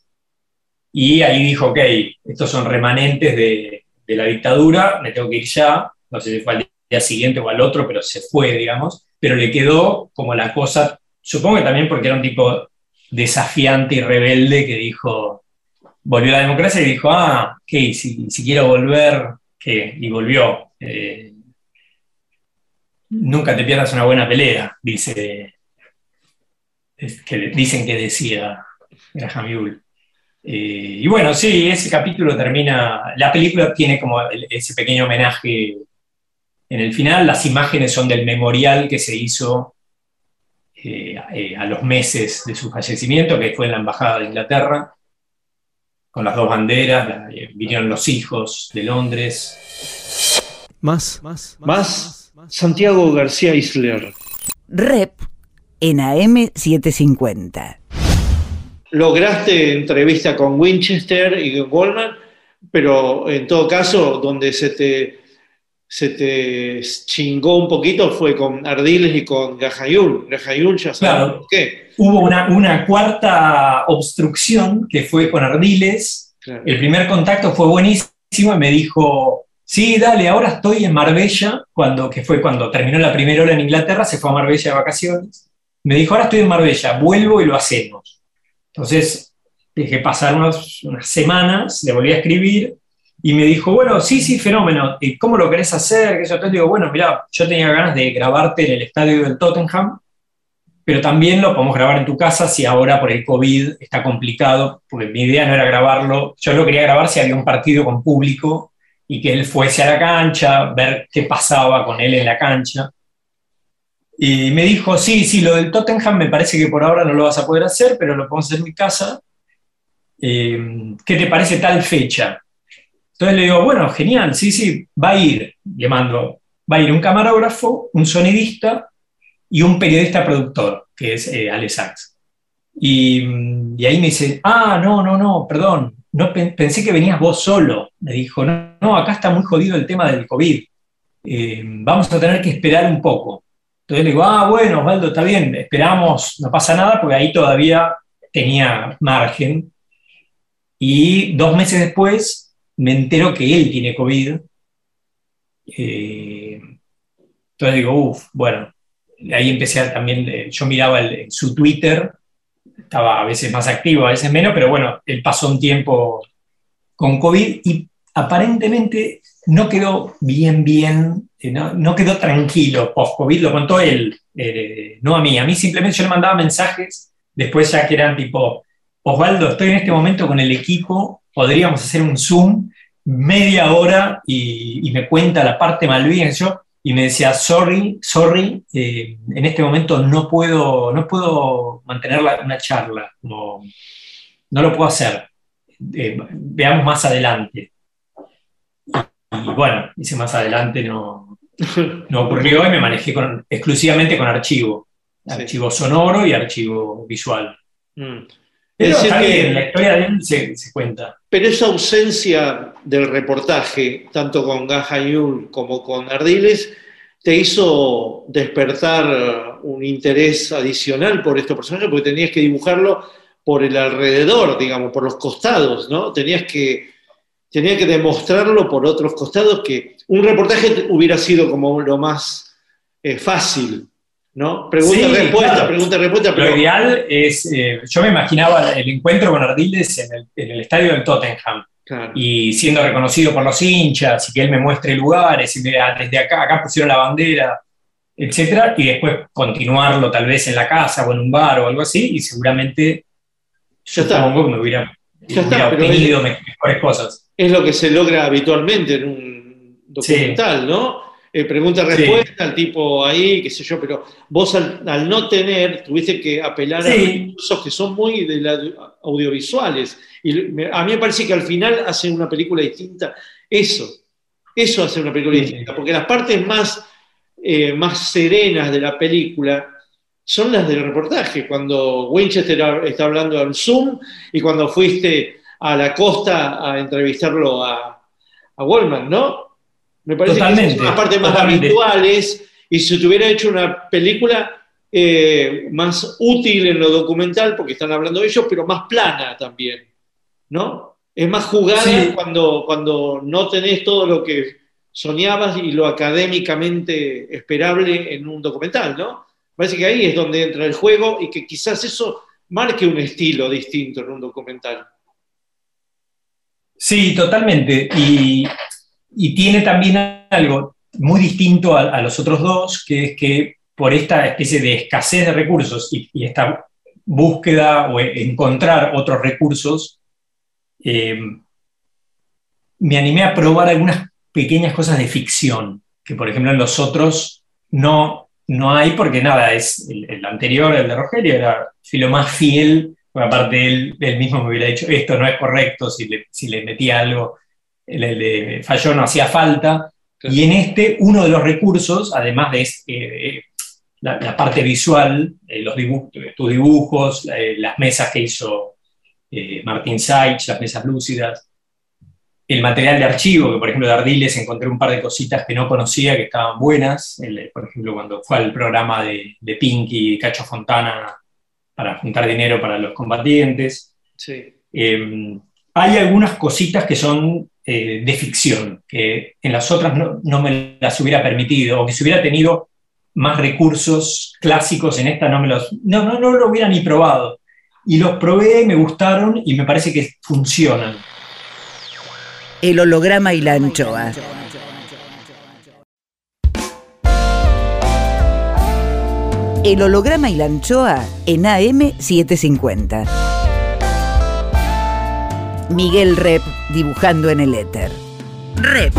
y ahí dijo, ok, estos son remanentes de, de la dictadura, me tengo que ir ya, no sé si fue al día siguiente o al otro, pero se fue, digamos, pero le quedó como la cosa, supongo que también porque era un tipo desafiante y rebelde que dijo, volvió a la democracia y dijo, ah, ok, si, si quiero volver, ¿qué? Y volvió. Eh, nunca te pierdas una buena pelea, dice, que, dicen que decía Graham Yule. Eh, y bueno, sí, ese capítulo termina, la película tiene como el- ese pequeño homenaje en el final, las imágenes son del memorial que se hizo eh, eh, a los meses de su fallecimiento, que fue en la Embajada de Inglaterra, con las dos banderas, la- eh, vinieron los hijos de Londres. Más, más, Más Santiago García Isler. Rep en AM750. Lograste entrevista con Winchester y con Goldman, pero en todo caso, donde se te, se te chingó un poquito fue con Ardiles y con Gajayul. Gajayul ya sabes Claro. por qué. Hubo una, una cuarta obstrucción que fue con Ardiles. Claro. El primer contacto fue buenísimo y me dijo, sí, dale, ahora estoy en Marbella, cuando, que fue cuando terminó la primera hora en Inglaterra, se fue a Marbella de vacaciones. Me dijo, ahora estoy en Marbella, vuelvo y lo hacemos. Entonces, dejé pasar unas semanas, le volví a escribir y me dijo, bueno, sí, sí, fenómeno, ¿y cómo lo querés hacer? Que yo te digo, bueno, mira, yo tenía ganas de grabarte en el estadio del Tottenham, pero también lo podemos grabar en tu casa si ahora por el COVID está complicado, porque mi idea no era grabarlo, yo lo quería grabar si había un partido con público y que él fuese a la cancha, ver qué pasaba con él en la cancha. Y me dijo, sí, sí, lo del Tottenham me parece que por ahora no lo vas a poder hacer, pero lo podemos hacer en mi casa. Eh, ¿Qué te parece tal fecha? Entonces le digo, bueno, genial, sí, sí, va a ir, le mando, va a ir un camarógrafo, un sonidista y un periodista productor, que es eh, Ale Sachs. Y, ahí me dice, ah, no, no, no, perdón, no, pen- pensé que venías vos solo. Me dijo, no, no, acá está muy jodido el tema del COVID. Eh, vamos a tener que esperar un poco. Entonces le digo, ah, bueno, Osvaldo, está bien, esperamos, no pasa nada, porque ahí todavía tenía margen. Y dos meses después me entero que él tiene COVID. Eh, entonces digo, uff, bueno, ahí empecé también, eh, yo miraba su Twitter, estaba a veces más activo, a veces menos, pero bueno, él pasó un tiempo con COVID y aparentemente no quedó bien, bien, no, quedó tranquilo post-COVID, lo contó él, eh, no a mí. A mí simplemente yo le mandaba mensajes, después ya que eran tipo, Osvaldo, estoy en este momento con el equipo, podríamos hacer un Zoom media hora y, y me cuenta la parte malvina, yo, y me decía, sorry, sorry, eh, en este momento no puedo, no puedo mantener una charla, no lo puedo hacer. Eh, veamos más adelante. Y bueno, hice más adelante, no, no ocurrió y me manejé con- exclusivamente con archivo. Sí. Archivo sonoro y archivo visual. Mm. Pero Es decir que- la historia de él se, se cuenta. Pero esa ausencia del reportaje, tanto con Gajayul como con Ardiles, te hizo despertar un interés adicional por estos personajes, porque tenías que dibujarlo por el alrededor, digamos, por los costados, ¿no? Tenías que, tenías que demostrarlo por otros costados, que un reportaje hubiera sido como lo más eh, fácil, ¿no? Pregunta-respuesta, claro. pregunta-respuesta, Lo pero... ideal es, eh, yo me imaginaba el encuentro con Ardiles en el, en el estadio del Tottenham Claro. y siendo reconocido por los hinchas y que él me muestre lugares y me diga, desde acá, acá pusieron la bandera, etcétera, y después continuarlo tal vez en la casa o en un bar o algo así y seguramente Ya está. supongo que me hubiera, Ya obtenido me- mejores cosas. Es lo que se logra habitualmente en un documental, ¿no? Eh, Pregunta-respuesta, el tipo ahí, qué sé yo, pero vos al, al no tener, tuviste que apelar a Sí. recursos que son muy de la- audiovisuales. Y me- a mí me parece que al final hacen una película distinta. Eso, eso hace una película Sí. distinta, porque las partes más, eh, más serenas de la película son las del reportaje, cuando Winchester está hablando al Zoom y cuando fuiste a la costa a entrevistarlo a, a Wallman, ¿no? Me parece que Totalmente, son las partes más totalmente. habituales y si te hubiera hecho una película eh, más útil en lo documental, porque están hablando de ellos, pero más plana también, ¿no? Es más jugada Sí. cuando, cuando no tenés todo lo que soñabas y lo académicamente esperable en un documental, ¿no? Parece que ahí es donde entra el juego y que quizás eso marque un estilo distinto en un documental. Sí, totalmente. Y, y tiene también algo muy distinto a, los otros dos, que es que por esta especie de escasez de recursos y, esta búsqueda o e- encontrar otros recursos, eh, me animé a probar algunas pequeñas cosas de ficción, que por ejemplo en los otros no, no hay, porque nada, es el, el anterior, el de Rogelio, era lo más fiel, porque aparte él, él mismo me hubiera dicho, esto no es correcto, si le, si le metía algo, le, le falló, no hacía falta. Claro. Y en este, uno de los recursos, además de eh, la, la, parte visual, eh, los dibu tus dibujos, eh, las mesas que hizo eh, Martín Saich, las mesas lúcidas, el material de archivo, que por ejemplo de Ardiles encontré un par de cositas que no conocía, que estaban buenas, el, por ejemplo cuando fue al programa de, de Pinky y Cacho Fontana para juntar dinero para los combatientes. Sí. Eh, hay algunas cositas que son eh, de ficción, que en las otras no, no, me las hubiera permitido, o que si hubiera tenido más recursos clásicos en esta no me los... No, no, no lo hubiera ni probado. Y los probé, me gustaron y me parece que funcionan. El holograma y la anchoa. El holograma y la anchoa en AM750. Miguel Rep dibujando en el éter. Rep.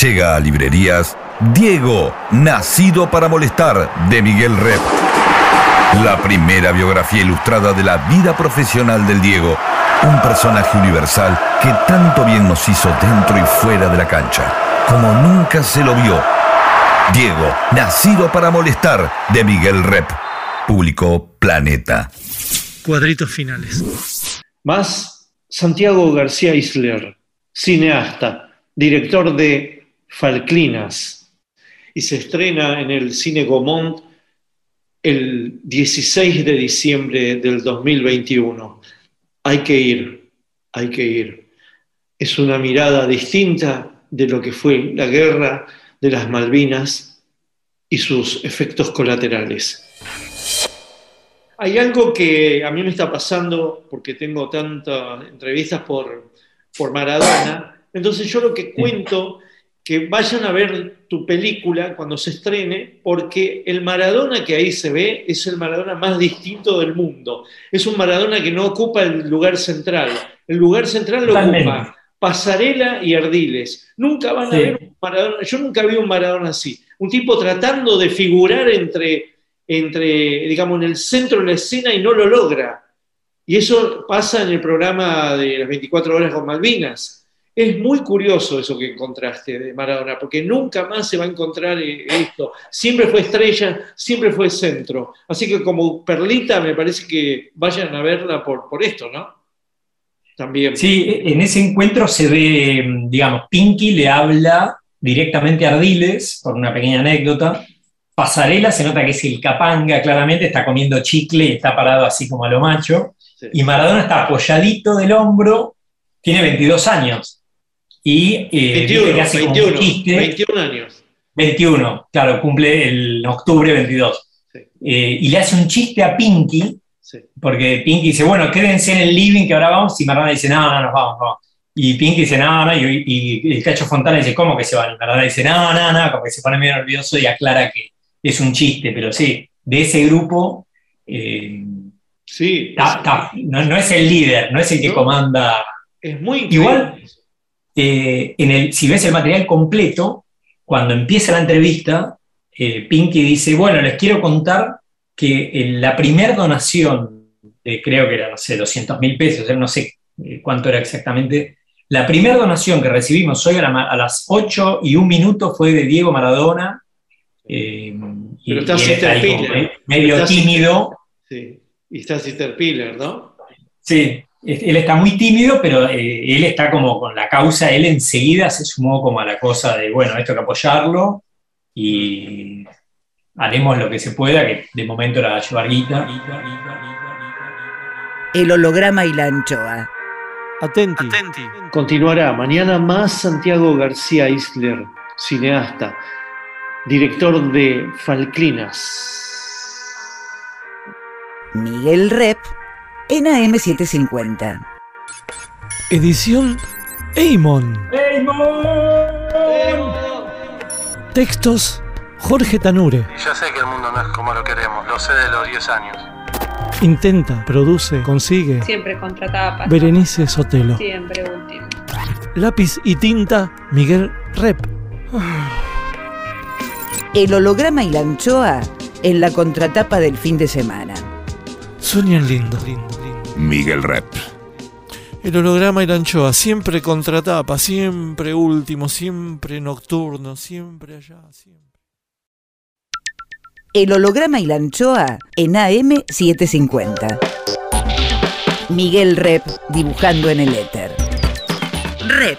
Llega a librerías Diego, nacido para molestar, de Miguel Rep. La primera biografía ilustrada de la vida profesional del Diego. Un personaje universal que tanto bien nos hizo dentro y fuera de la cancha, como nunca se lo vio. Diego, nacido para molestar, de Miguel Rep. Público Planeta. Cuadritos finales. Más Santiago García Isler, cineasta, director de Falclinas, y se estrena en el Cine Gaumont el 16 de diciembre del 2021. Hay que ir, hay que ir. Es una mirada distinta de lo que fue la guerra de las Malvinas y sus efectos colaterales. Hay algo que a mí me está pasando porque tengo tantas entrevistas por, por Maradona, entonces yo lo que cuento que vayan a ver tu película cuando se estrene, porque el Maradona que ahí se ve es el Maradona más distinto del mundo. Es un Maradona que no ocupa el lugar central. El lugar central lo ocupa Pasarela y Ardiles. Nunca van a ver un Maradona. Yo nunca vi un Maradona así. Un tipo tratando de figurar entre, entre, digamos, en el centro de la escena y no lo logra. Y eso pasa en el programa de las 24 horas con Malvinas. Es muy curioso eso que encontraste de Maradona, porque nunca más se va a encontrar eh, esto. Siempre fue estrella, siempre fue centro. Así que como perlita me parece que vayan a verla por, por esto, ¿no? También. Sí, en ese encuentro se ve, digamos, Pinky le habla directamente a Ardiles, por una pequeña anécdota. Pasarela se nota que es el capanga, claramente, está comiendo chicle y está parado así como a lo macho. Sí. Y Maradona está apoyadito del hombro, tiene 22 años. Y eh, 21, viste que hace como un 21, chiste. 21 años. 21, claro, cumple el octubre 22. Sí. Eh, y le hace un chiste a Pinky, Sí. porque Pinky dice, bueno, quédense en el living que ahora vamos, y Maradona dice, no, no, nos vamos, vamos. Y Pinky dice, no, no, y, y, y Cacho Fontana dice, ¿cómo que se van? Y Maradona dice, no, no, no, como que se pone medio nervioso y aclara que es un chiste, pero sí, de ese grupo, eh, Sí, ta- ta- no, no es el líder, no es el que No. comanda es muy increíble. Igual- eh, en el, si ves el material completo, cuando empieza la entrevista, eh, Pinky dice, bueno, les quiero contar que en la primer donación, creo que era, no sé, 200 mil pesos, eh, no sé eh, cuánto era exactamente, la primera donación que recibimos hoy a, la ma- a las 8 y un minuto fue de Diego Maradona. eh, y- Pero está medio tímido, Sí. Y está Sister Piller, ¿no? Sí, él está muy tímido, pero eh, él está como con la causa, él enseguida se sumó como a la cosa de, bueno, esto hay que apoyarlo y haremos lo que se pueda, que de momento era llevar guita. El holograma y la anchoa. Atenti. Continuará mañana más Santiago García Isler, cineasta, director de Falclinas. Miguel Rep en AM750. Edición Eimon. Textos Jorge Tanure. Y ya sé que el mundo no es como lo queremos, lo sé de los 10 años. Intenta, produce, consigue. Siempre contratapa. Berenice Sotelo. Siempre último. Lápiz y tinta Miguel Rep. El holograma y la anchoa en la contratapa del fin de semana. Sueñan lindo, lindo. Miguel Rep. El holograma y la anchoa, siempre contratapa, siempre último, siempre nocturno, siempre allá, siempre. El holograma y la anchoa en AM750. Miguel Rep dibujando en el éter. Rep.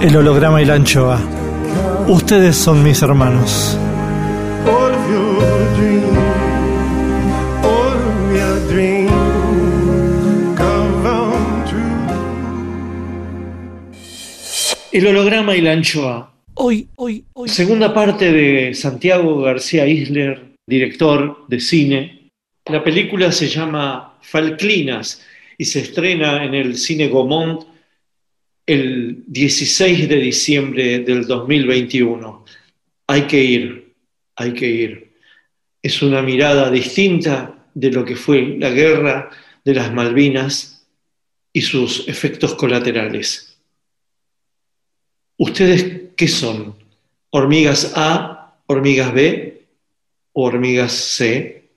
El holograma y la anchoa. Ustedes son mis hermanos. El holograma y la anchoa. Hoy, hoy, hoy. Segunda parte de Santiago García Isler, director de cine. La película se llama Falclinas y se estrena en el Cine Gaumont el 16 de diciembre del 2021. Hay que ir, hay que ir. Es una mirada distinta de lo que fue la guerra de las Malvinas y sus efectos colaterales. ¿Ustedes qué son? ¿Hormigas A, hormigas B o hormigas C?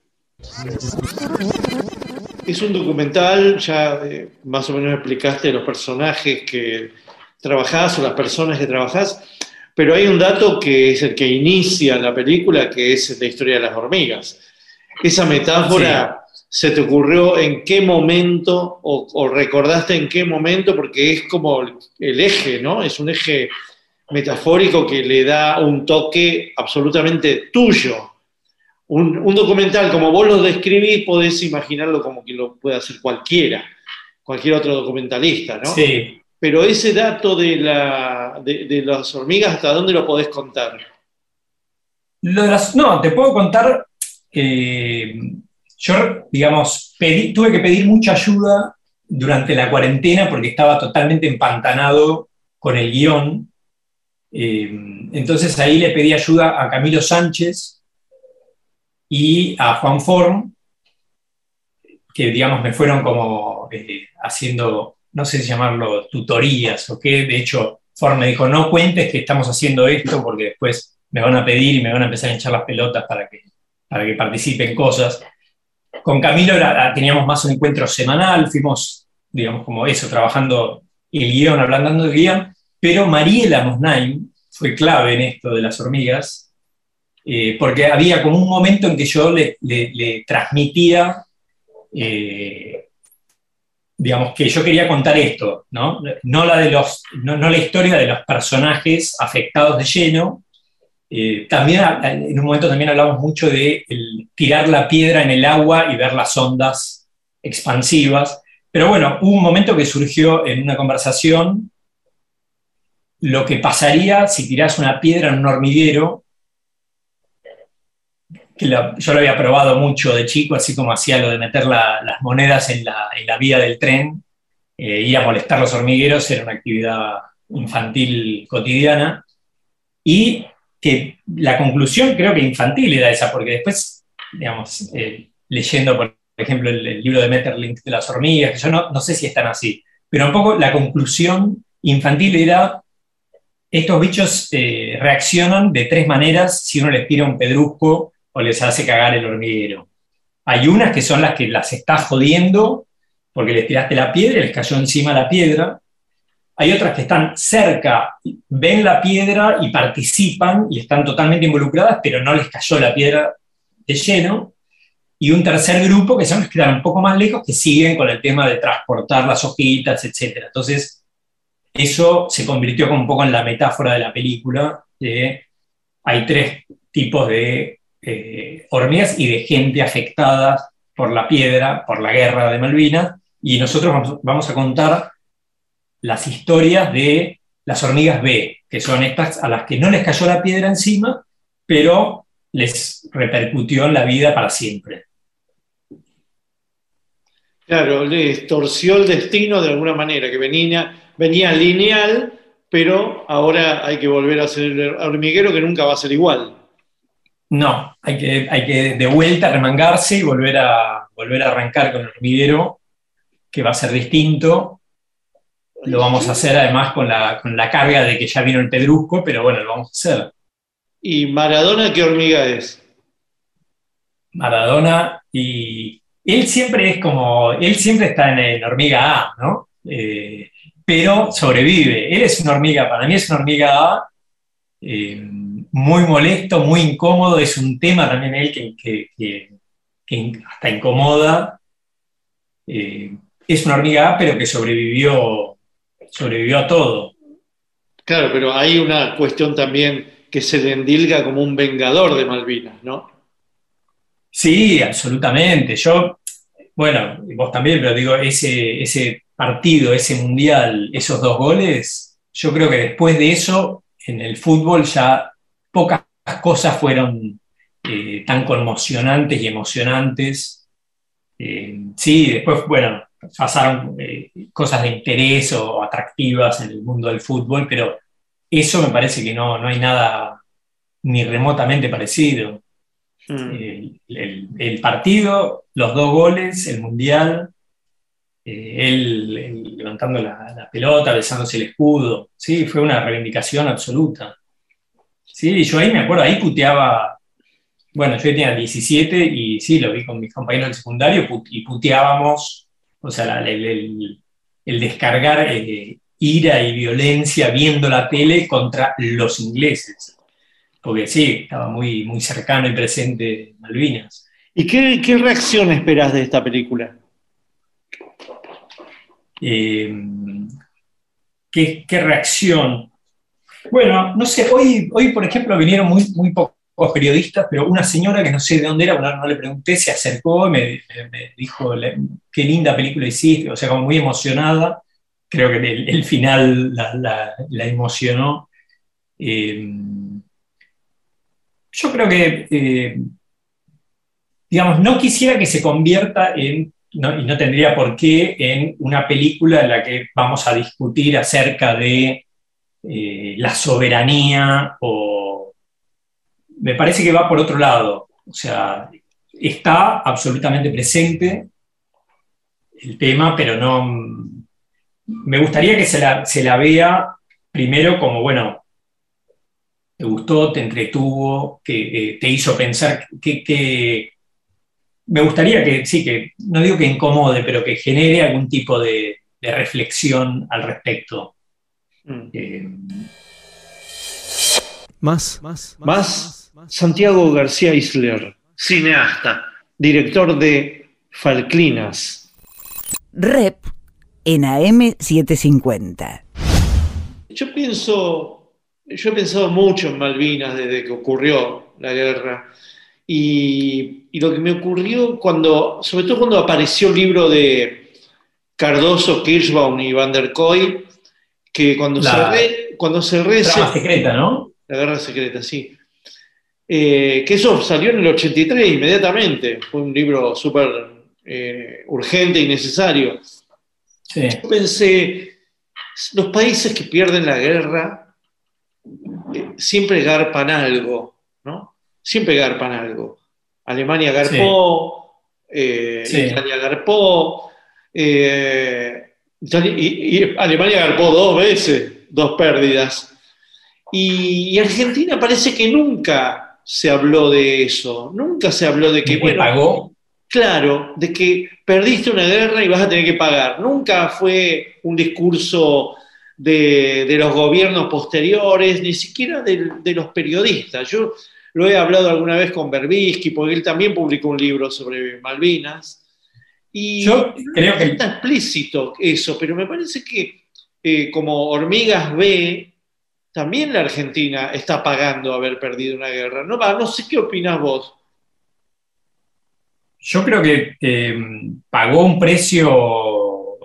Es un documental, ya eh, más o menos explicaste los personajes que trabajás o las personas que trabajás, pero hay un dato que es el que inicia la película, que es la historia de las hormigas. Esa metáfora se te ocurrió en qué momento o, o recordaste en qué momento, porque es como el, el eje, ¿no? Es un eje metafórico que le da un toque absolutamente tuyo. Un, un documental, como vos lo describís, podés imaginarlo como que lo puede hacer cualquiera, cualquier otro documentalista, ¿no? Sí. Pero ese dato de, la, de, de las hormigas, ¿hasta dónde lo podés contar? Lo de las- no, te puedo contar que yo, digamos, pedí- tuve que pedir mucha ayuda durante la cuarentena porque estaba totalmente empantanado con el guion. Eh, entonces ahí le pedí ayuda a Camilo Sánchez y a Juan Form, que digamos me fueron como eh, haciendo, no sé si llamarlo tutorías o qué, de hecho Form me dijo, no cuentes que estamos haciendo esto porque después me van a pedir y me van a empezar a hinchar las pelotas para que, para que participe en cosas. Con Camilo era- teníamos más un encuentro semanal, fuimos, digamos, como eso, trabajando el guion, hablando del guion, pero Mariela Mosnaim fue clave en esto de las hormigas, eh, porque había como un momento en que yo le, transmitía, eh, digamos, que yo quería contar esto, ¿no? No, la, de los, no, la historia de los personajes afectados de lleno. Eh, también en un momento también hablamos mucho de tirar la piedra en el agua y ver las ondas expansivas. Pero bueno, hubo un momento que surgió en una conversación lo que pasaría si tirás una piedra en un hormiguero, que la- yo lo había probado mucho de chico, así como hacía lo de meter la- las monedas en la, en la vía del tren, eh, ir a molestar los hormigueros, era una actividad infantil cotidiana, y que la conclusión creo que infantil era esa, porque después, digamos, eh, leyendo, por ejemplo, el, el libro de Metterlink de las hormigas, que yo no, no sé si están así, pero un poco la conclusión infantil era estos bichos eh, reaccionan de tres maneras si uno les tira un pedrusco o les hace cagar el hormiguero. Hay unas que son las que las estás jodiendo porque les tiraste la piedra y les cayó encima la piedra. Hay otras que están cerca, ven la piedra y participan y están totalmente involucradas, pero no les cayó la piedra de lleno. Y un tercer grupo que son los que están un poco más lejos, que siguen con el tema de transportar las hojitas, etc. Entonces, eso se convirtió como un poco en la metáfora de la película. de hay tres tipos de eh, hormigas y de gente afectada por la piedra, por la guerra de Malvinas, y nosotros vamos, a contar las historias de las hormigas B, que son estas a las que no les cayó la piedra encima, pero les repercutió en la vida para siempre. Claro, le torció el destino de alguna manera, que venía, venía lineal, pero ahora hay que volver a ser hormiguero que nunca va a ser igual. No, hay que, hay que de vuelta remangarse y volver a, volver a arrancar con el hormiguero, que va a ser distinto. Lo vamos a hacer además con la, con la carga de que ya vino el pedrusco, pero bueno, lo vamos a hacer. ¿Y Maradona qué hormiga es? Maradona y él siempre es como, él siempre está en, en hormiga A, ¿no? Eh, pero sobrevive. Él es una hormiga, para mí es una hormiga A, eh, muy molesto, muy incómodo, es un tema también él que, que- que- que hasta incomoda. Eh, es una hormiga pero que sobrevivió, sobrevivió a todo. Claro, pero hay una cuestión también que se le endilga como un vengador de Malvinas, ¿no? Sí, absolutamente. Yo, bueno, vos también, pero digo, ese, ese partido, ese mundial, esos dos goles, yo creo que después de eso, en el fútbol ya pocas cosas fueron eh, tan conmocionantes y emocionantes. Eh, sí, después, bueno, pasaron eh, cosas de interés o atractivas en el mundo del fútbol, pero eso me parece que no, no hay nada ni remotamente parecido. El, el- el partido, los dos goles, el mundial, él, él levantando la, la pelota, besándose el escudo. Sí, fue una reivindicación absoluta. Sí, yo ahí me acuerdo, ahí puteaba. Bueno, yo tenía 17 y sí, lo vi con mis compañeros del secundario put- y puteábamos, o sea, la- el, el- el descargar eh, ira y violencia viendo la tele contra los ingleses. Porque sí, estaba muy, muy cercano y presente Malvinas. ¿Y qué, qué reacción esperás de esta película? Eh, ¿qué, qué reacción? Bueno, no sé, hoy, hoy por ejemplo vinieron muy, muy pocos periodistas, pero una señora que no sé de dónde era, no, no le pregunté, se acercó y me, me- dijo, "Le- qué linda película hiciste, o sea, como muy emocionada. Creo que el, final la, emocionó. Eh, yo creo que, eh, digamos, no quisiera que se convierta en, no- y no tendría por qué, en una película en la que vamos a discutir acerca de eh, la soberanía o... Me parece que va por otro lado. O sea, está absolutamente presente el tema, pero no... Me gustaría que se la, se la vea primero como, bueno, te gustó, te entretuvo, que eh, te hizo pensar que, me gustaría que, sí, que no digo que incomode, pero que genere algún tipo de reflexión al respecto. Eh, Más, más, ¿Más? Santiago García Isler, cineasta, director de Falclinas. Rep en AM750. Yo pienso, yo he pensado mucho en Malvinas desde que ocurrió la guerra. Y, y lo que me ocurrió cuando, sobre todo cuando apareció el libro de Cardoso, Kirschbaum y Van der Koy, que cuando La- cerré, cuando cerré ese- Trama secreta, ¿no? La guerra secreta, sí. Eh, que eso salió en el 83 inmediatamente. Fue un libro súper eh, urgente y necesario. Sí. Yo pensé, los países que pierden la guerra eh, siempre garpan algo, ¿no? Siempre garpan algo. Alemania garpó, Sí. Italia garpó, eh, y, y Alemania garpó dos veces, dos pérdidas. Y, y Argentina parece que nunca se habló de eso, nunca se habló de que, ¿De qué bueno, pagó? Claro, de que perdiste una guerra y vas a tener que pagar. Nunca fue un discurso de, de los gobiernos posteriores, ni siquiera de, de los periodistas. Yo lo he hablado alguna vez con Berbisky, porque él también publicó un libro sobre Malvinas. Y Yo creo que- está explícito eso, pero me parece que eh, como Hormigas ve, también la Argentina está pagando haber perdido una guerra. No, va, no sé qué opinas vos. Yo creo que eh, pagó un precio,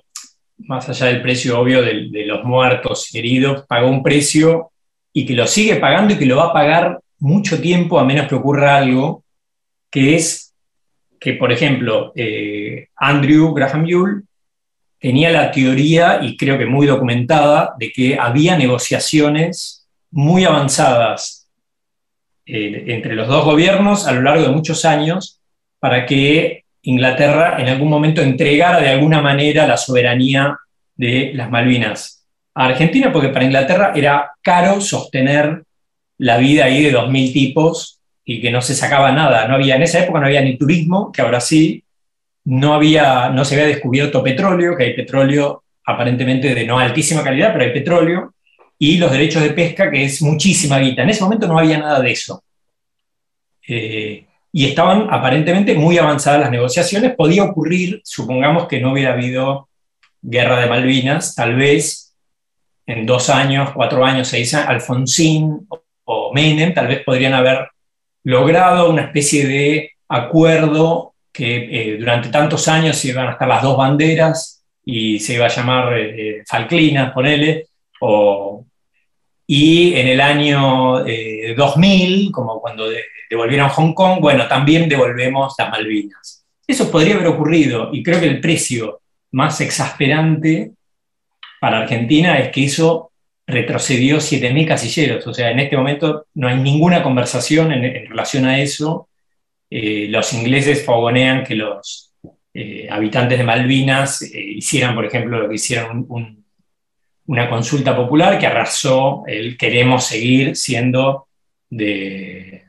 más allá del precio obvio de, de los muertos y heridos, pagó un precio y que lo sigue pagando y que lo va a pagar mucho tiempo a menos que ocurra algo, que es que, por ejemplo, eh, Andrew Graham Yule tenía la teoría, y creo que muy documentada, de que había negociaciones muy avanzadas eh, entre los dos gobiernos a lo largo de muchos años para que Inglaterra en algún momento entregara de alguna manera la soberanía de las Malvinas a Argentina, porque para Inglaterra era caro sostener la vida ahí de 2.000 tipos y que no se sacaba nada. No había, en esa época no había ni turismo, que ahora sí, no, había, no se había descubierto petróleo, que hay petróleo aparentemente de no altísima calidad, pero hay petróleo, y los derechos de pesca, que es muchísima guita. En ese momento no había nada de eso. Eh, y estaban aparentemente muy avanzadas las negociaciones. Podía ocurrir, supongamos que no hubiera habido guerra de Malvinas, tal vez en dos años, cuatro años, seis años, Alfonsín o, Menem tal vez podrían haber logrado una especie de acuerdo que eh, durante tantos años iban a estar las dos banderas y se iba a llamar eh, Falklinas, ponele, o, y en el año eh, 2000, como cuando de- devolvieron Hong Kong, bueno, también devolvemos las Malvinas. Eso podría haber ocurrido y creo que el precio más exasperante para Argentina es que eso retrocedió 7.000 casilleros. O sea, en este momento no hay ninguna conversación en, relación a eso. Eh, los ingleses fogonean que los eh, habitantes de Malvinas eh, hicieran, por ejemplo, lo que hicieron un- un- una consulta popular que arrasó el queremos seguir siendo de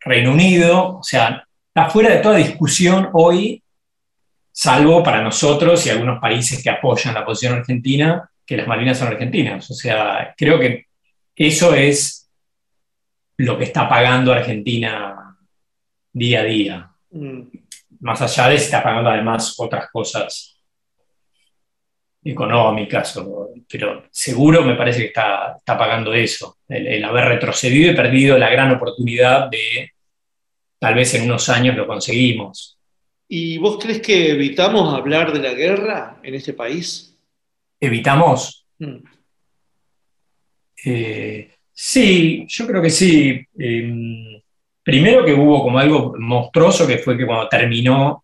Reino Unido. O sea, está fuera de toda discusión hoy, salvo para nosotros y algunos países que apoyan la posición argentina, que las Malvinas son argentinas. O sea, creo que eso es lo que está pagando Argentina día a día. Mm. Más allá de si está pagando además otras cosas económicas, o- pero seguro me parece que está, está pagando eso, el, el haber retrocedido y perdido la gran oportunidad de tal vez en unos años lo conseguimos. ¿Y vos crees que evitamos hablar de la guerra en este país? ¿Evitamos? Mm. Eh, sí, yo creo que sí. Eh, primero que hubo como algo monstruoso que fue que cuando terminó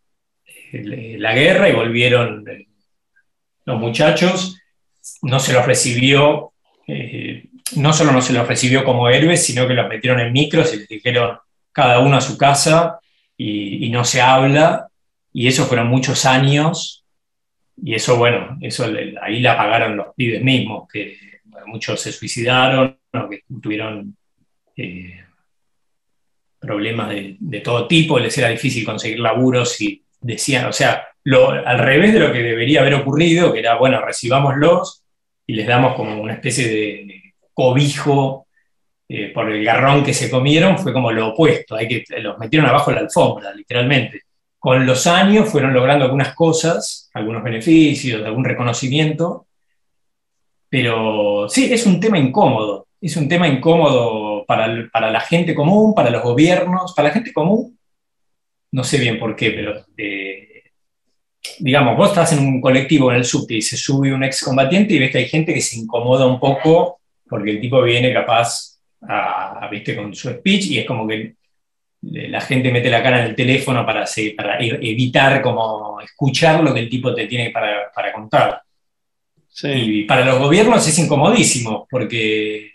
eh, la guerra y volvieron eh, los muchachos, no se los recibió, eh, no solo no se los recibió como héroes, sino que los metieron en micros y les dijeron cada uno a su casa y, y no se habla. Y eso fueron muchos años. Y eso, bueno, eso ahí la pagaron los pibes mismos, que muchos se suicidaron, que tuvieron eh, problemas de, todo tipo, les era difícil conseguir laburos y decían, o sea, lo, al revés de lo que debería haber ocurrido, que era, bueno, recibámoslos y les damos como una especie de cobijo eh, por el garrón que se comieron, fue como lo opuesto, hay que, los metieron abajo la alfombra, literalmente. Con los años fueron logrando algunas cosas, algunos beneficios, algún reconocimiento, pero sí, es un tema incómodo, es un tema incómodo para, para la gente común, para los gobiernos, para la gente común, no sé bien por qué, pero eh, digamos, vos estás en un colectivo en el subte y se sube un excombatiente y ves que hay gente que se incomoda un poco porque el tipo viene capaz viste, con su speech y es como que la gente mete la cara en el teléfono para, se- para evitar como escuchar lo que el tipo te tiene para, para contar. Y para los gobiernos es incomodísimo porque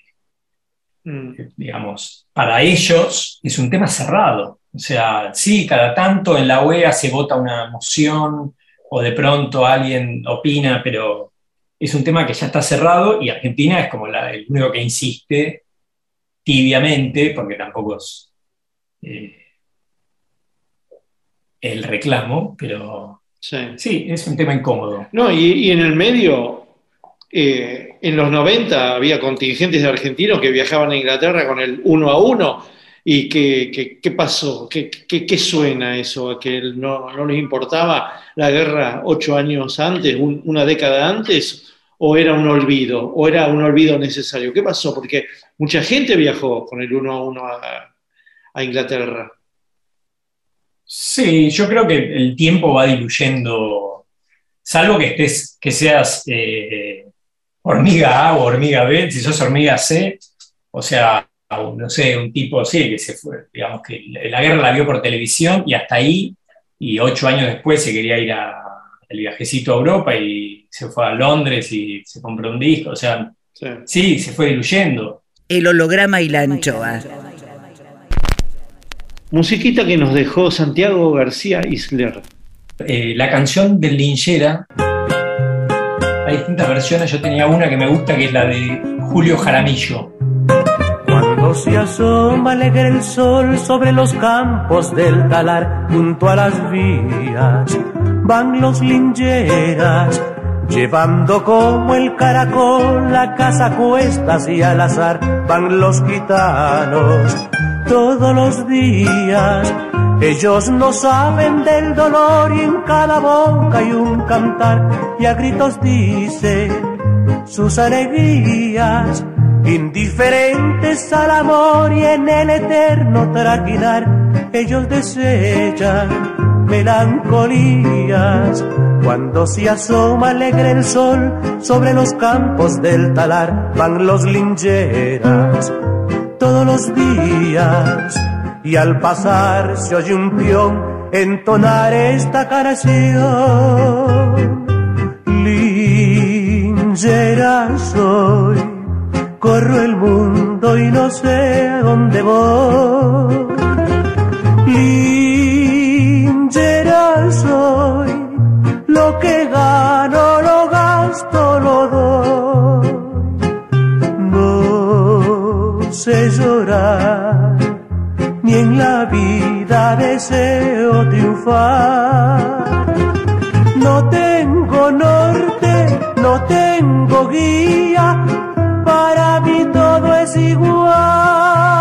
Mm. digamos, para ellos es un tema cerrado. O sea, sí, cada tanto en la OEA se vota una moción o de pronto alguien opina, pero es un tema que ya está cerrado y Argentina es como la- el único que insiste tibiamente, porque tampoco es eh, el reclamo, pero Sí. es un tema incómodo. No, y, y en el medio, eh, en los 90 había contingentes de argentinos que viajaban a Inglaterra con el uno a uno. ¿Y qué, qué- qué pasó? ¿Qué, suena eso? ¿A ¿Que no, no les importaba la guerra ocho años antes, un- una década antes? ¿O era un olvido? ¿O era un olvido necesario? ¿Qué pasó? Porque mucha gente viajó con el uno a uno a, a Inglaterra. Sí, yo creo que el tiempo va diluyendo, salvo que estés, que seas eh, hormiga A o hormiga B, si sos hormiga C, o sea, un- no sé, un tipo, sí, que se fue, digamos que la guerra la vio por televisión y hasta ahí, y ocho años después se quería ir a, el viajecito a Europa y se fue a Londres y se compró un disco, o sea, sí, se fue diluyendo. El holograma y la anchoa. Musiquita que nos dejó Santiago García Isler. Eh, la canción del Linchera, hay distintas versiones, yo tenía una que me gusta, que es la de Julio Jaramillo. Cuando se asoma alegre el sol sobre los campos del talar, junto a las vías, van los lincheras, llevando como el caracol la casa a cuestas y al azar, van los gitanos todos los días. Ellos no saben del dolor y en cada boca hay un cantar y a gritos dicen sus alegrías, indiferentes al amor y en el eterno traquinar, ellos desechan melancolías. Cuando se asoma alegre el sol sobre los campos del talar, van los lincheras todos los días y al pasar se oye un peón entonar esta canción. Linchera soy, corro el mundo y no sé a dónde voy. Linchera soy, lo que gano lo gasto, lo doy. Sé llorar, ni en la vida deseo triunfar. No tengo norte, no tengo guía, para mí todo es igual.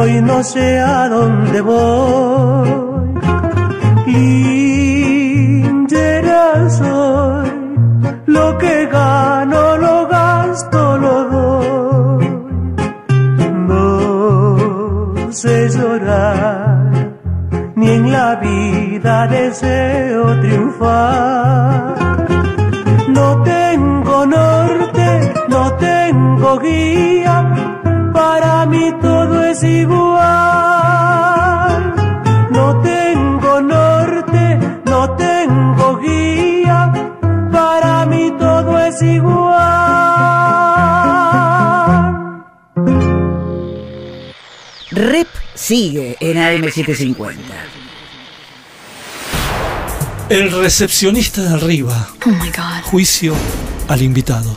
Mundo y no sé a dónde voy. Linchera soy, lo que gano lo gasto, lo doy. No sé llorar, ni en la vida deseo triunfar. No tengo norte, no tengo guía, para mí todo es igual. No tengo norte, no tengo guía, para mí todo es igual. Rep sigue en AM750. El recepcionista de arriba. Oh my god. Juicio al invitado.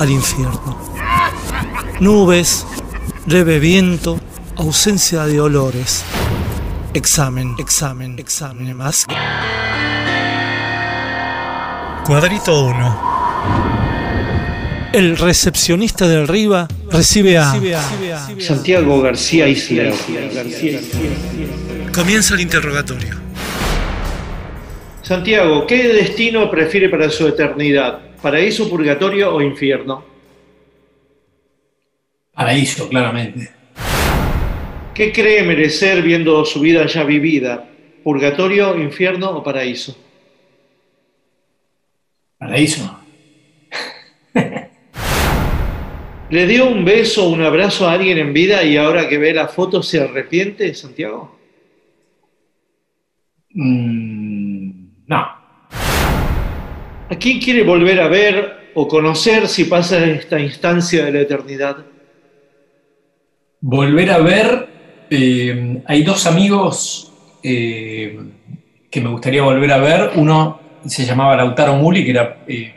al infierno. Nubes, leve viento, ausencia de olores. Examen, examen, examen más. Cuadrito 1. El recepcionista de arriba recibe a Santiago García Isla. Comienza el interrogatorio. Santiago, ¿qué destino prefiere para su eternidad? ¿Paraíso, purgatorio o infierno? Paraíso, claramente. ¿Qué cree merecer viendo su vida ya vivida? ¿Purgatorio, infierno o paraíso? Paraíso. ¿Le dio un beso o un abrazo a alguien en vida y ahora que ve la foto se arrepiente, Santiago? Mm, no. ¿A quién quiere volver a ver o conocer si pasa esta instancia de la eternidad? Volver a ver, eh, hay dos amigos eh, que me gustaría volver a ver. Uno se llamaba Lautaro Muli, que era eh,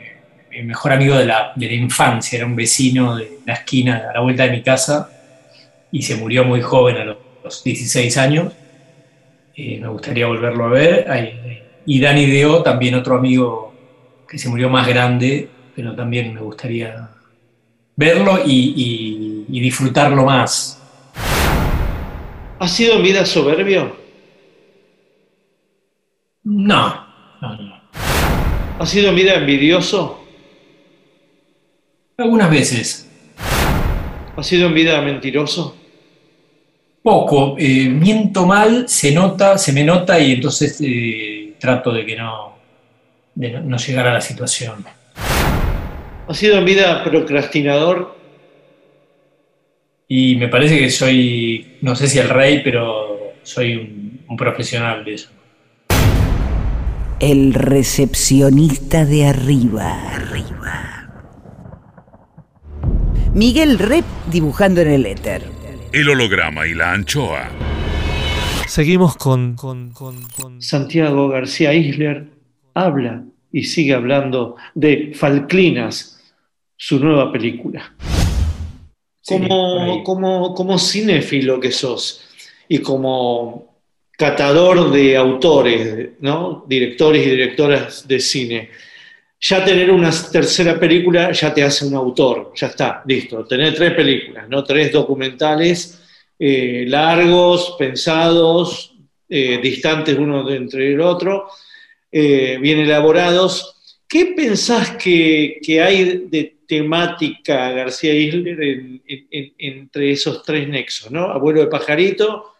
mi mejor amigo de la, infancia, era un vecino de la esquina, a la vuelta de mi casa, y se murió muy joven, a los 16 años. Eh, me gustaría volverlo a ver. Y Dani Deo, también otro amigo que se murió más grande, pero también me gustaría verlo y, y- y disfrutarlo más. ¿Ha sido en vida soberbio? No, no, no. ¿Ha sido en vida envidioso? Algunas veces. ¿Ha sido en vida mentiroso? Poco. eh, miento mal, se nota, se me nota y entonces eh, trato de que no, de no, no llegar a la situación. ¿Ha sido en vida procrastinador? Y me parece que soy, no sé si el rey, pero soy un, un profesional de eso. El recepcionista de arriba. Arriba. Miguel Rep dibujando en el éter. El holograma y la anchoa. Seguimos con, con, con, con- Santiago García Isler habla y sigue hablando de Falclinas, su nueva película. Sí, como, como cinéfilo que sos y como catador de autores, ¿no? directores y directoras de cine, ya tener una tercera película ya te hace un autor, ya está, listo. Tener tres películas, ¿no? tres documentales eh, largos, pensados, eh, distantes uno de entre el otro, eh, bien elaborados. ¿Qué pensás que, que hay de temática García Isler en- en- en- entre esos tres nexos? ¿no? Abuelo de pajarito,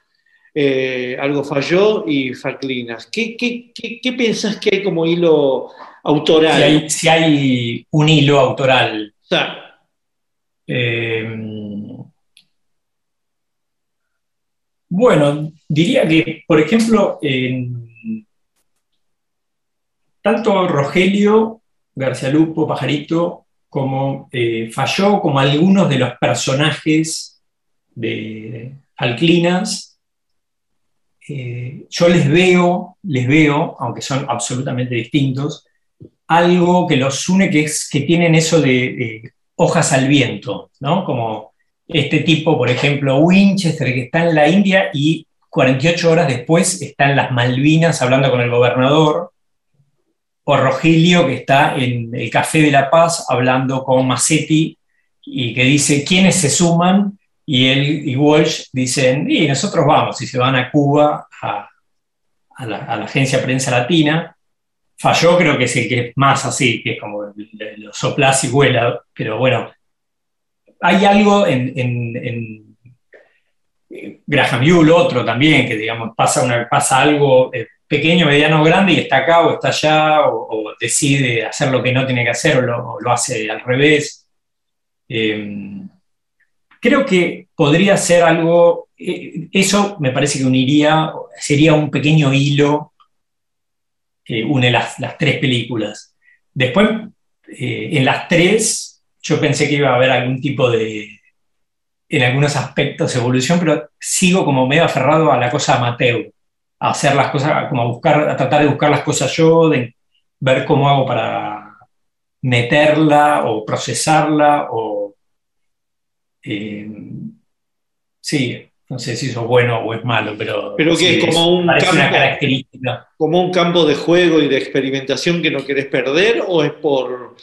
Algo falló y Falklinas. ¿Qué, qué, qué, qué pensás que hay como hilo autoral? Si hay, si hay un hilo autoral sea, Eh, bueno, diría que, por ejemplo, en- tanto Rogelio, García Lupo, Pajarito, como eh, Falló, como algunos de los personajes de Falklinas, eh, yo les veo, les veo, aunque son absolutamente distintos, algo que los une, que es que tienen eso de, de hojas al viento, ¿no? Como este tipo, por ejemplo, Winchester, que está en la India y 48 horas después está en las Malvinas hablando con el gobernador, o Rogelio, que está en el Café de la Paz hablando con Massetti y que dice quiénes se suman, y él y Walsh dicen, y nosotros vamos, y se van a Cuba, a, la, agencia Prensa Latina. Falló creo que es el que es más así, que es como lo soplás y vuela, pero bueno, hay algo en, eh, Graham Yule, otro también, que digamos pasa, una, pasa algo eh, pequeño, mediano, grande y está acá o está allá, o, o decide hacer lo que no tiene que hacer o lo, o hace al revés. Eh, creo que podría ser algo, eh, eso me parece que uniría, sería un pequeño hilo que une las, las tres películas. Después, en las tres, yo pensé que iba a haber algún tipo de, en algunos aspectos, evolución, pero sigo como medio aferrado a la cosa amateur, a hacer las cosas, como a buscar, a tratar de buscar las cosas yo, de ver cómo hago para meterla o procesarla o... eh, sí, no sé si eso es bueno o es malo, pero... Pero que sí, es como un una característica. como un campo de juego y de experimentación que no querés perder o es por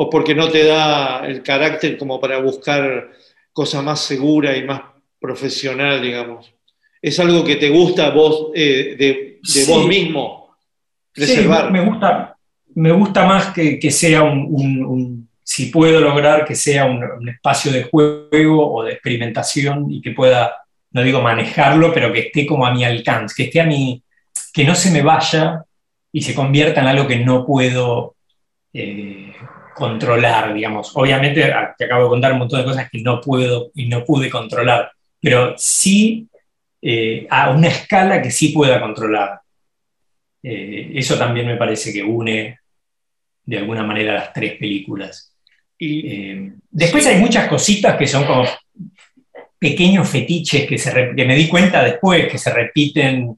o porque no te da el carácter como para buscar cosa más segura y más profesional, digamos. Es algo que te gusta vos eh, de, de Sí. vos mismo Sí, preservar. me gusta, me gusta más que, que sea un, un- un- si puedo lograr que sea un, un espacio de juego o de experimentación y que pueda, no digo manejarlo, pero que esté como a mi alcance, que esté a mi, que no se me vaya y se convierta en algo que no puedo eh, controlar, digamos. Obviamente a- te acabo de contar un montón de cosas que no puedo y no pude controlar, pero sí eh, a una escala que sí pueda controlar. Eh, eso también me parece que une de alguna manera las tres películas. Eh, después hay muchas cositas que son como pequeños fetiches que, se que me di cuenta después, que se repiten,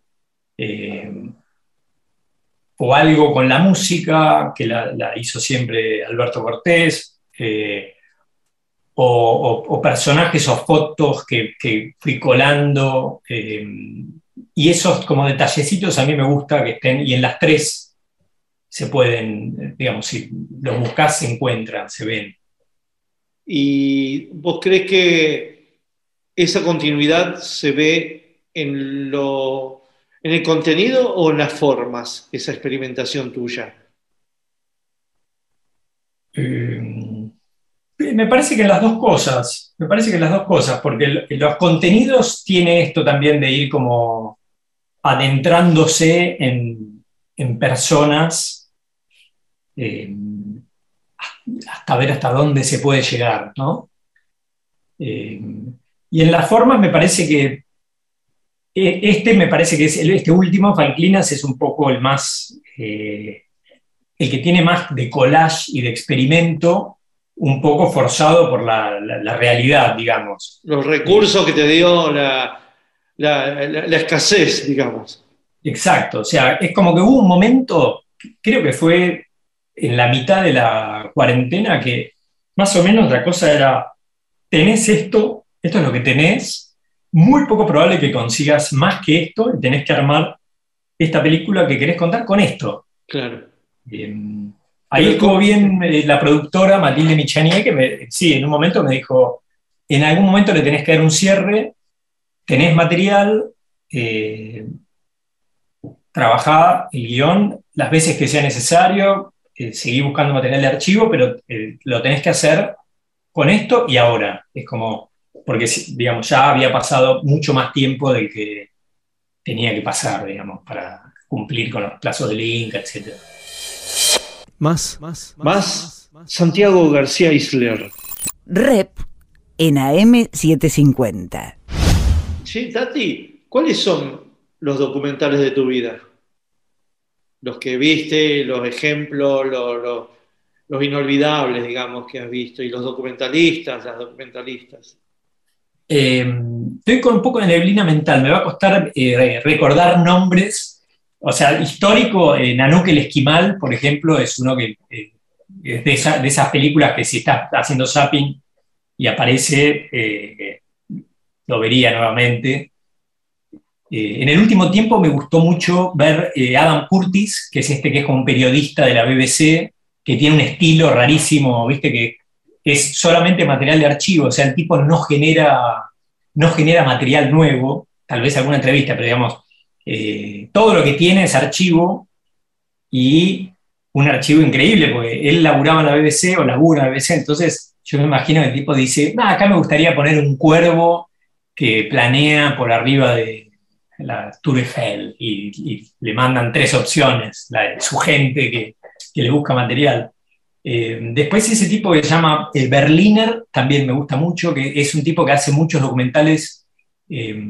o algo con la música, que la, hizo siempre Alberto Cortés, eh, o, personajes o fotos que, que fui colando. eh, y esos como detallecitos a mí me gusta que estén, y en las tres se pueden, eh, digamos, si los buscas se encuentran, se ven. ¿Y vos crees que esa continuidad se ve en, lo, en el contenido o en las formas, esa experimentación tuya? Eh, me parece que las dos cosas, me parece que las dos cosas, porque los contenidos tiene esto también de ir como adentrándose en, en personas eh, hasta ver hasta dónde se puede llegar, ¿no? Eh, y en las formas me parece que este me parece que es el- este último, Falclinas, es un poco el más eh, el que tiene más de collage y de experimento, un poco forzado por la, la- la realidad, digamos. Los recursos que te dio la, la- la- la escasez, digamos. Exacto, o sea, es como que hubo un momento, creo que fue en la mitad de la cuarentena, que más o menos la cosa era, tenés esto, esto es lo que tenés, muy poco probable que consigas más que esto y tenés que armar esta película que querés contar con esto. Claro. Ahí estuvo bien eh, la productora Matilde Michanier, que me, sí, en un momento me dijo, en algún momento le tenés que dar un cierre, tenés material, eh, trabajá el guion las veces que sea necesario, eh, seguí buscando material de archivo, pero eh, lo tenés que hacer con esto y ahora. Es como, porque digamos, ya había pasado mucho más tiempo del que tenía que pasar, digamos, para cumplir con los plazos de link, etc. Más, más, Más Santiago García Isler. Rep en AM750. Sí, Tati, ¿cuáles son los documentales de tu vida? Los que viste, los ejemplos, los, los- los inolvidables, digamos, que has visto, y los documentalistas, las documentalistas. Eh, estoy con un poco de neblina mental, me va a costar eh, recordar nombres. O sea, histórico, eh, Nanook el Esquimal, por ejemplo, es uno eh, de, esa- de esas películas que si estás haciendo zapping y aparece, lo vería nuevamente. En el último tiempo me gustó mucho ver Adam Curtis, que es este que es como un periodista de la BBC, que tiene un estilo rarísimo, viste, que es solamente material de archivo, o sea, el tipo no genera, no genera material nuevo, tal vez alguna entrevista, pero digamos, eh, todo lo que tiene es archivo y un archivo increíble, porque él laburaba en la BBC o labura en la BBC, entonces yo me imagino que el tipo dice, "Ah, acá me gustaría poner un cuervo que planea por arriba de la Tour Eiffel y, le mandan tres opciones, la su gente que, que le busca material. Eh, después ese tipo que se llama el Berliner, también me gusta mucho, que es un tipo que hace muchos documentales eh,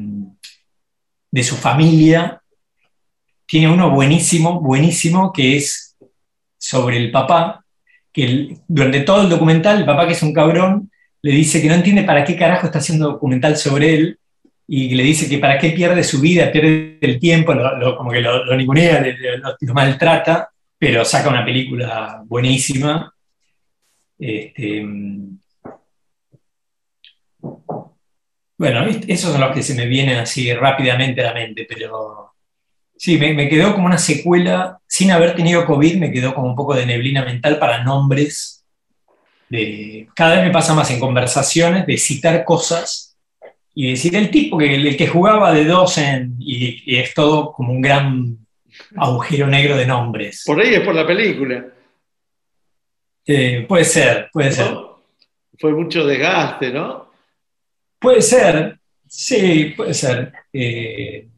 de su familia. Tiene uno buenísimo, buenísimo, que es sobre el papá, que durante todo el documental el papá, que es un cabrón, le dice que no entiende para qué carajo está haciendo documental sobre él, y le dice que para qué pierde su vida, pierde el tiempo, como que lo, ningunea, lo maltrata, pero saca una película buenísima. Este, bueno, esos son los que se me vienen así rápidamente a la mente, pero sí, me, quedó como una secuela, sin haber tenido COVID, me quedó como un poco de neblina mental para nombres. De, cada vez me pasa más en conversaciones de citar cosas y decir el tipo que el, que jugaba de dos en, y es todo como un gran agujero negro de nombres. Por ahí es por la película. Eh, puede ser, puede ser. Fue mucho desgaste, ¿no? Puede ser, sí, puede ser. Eh,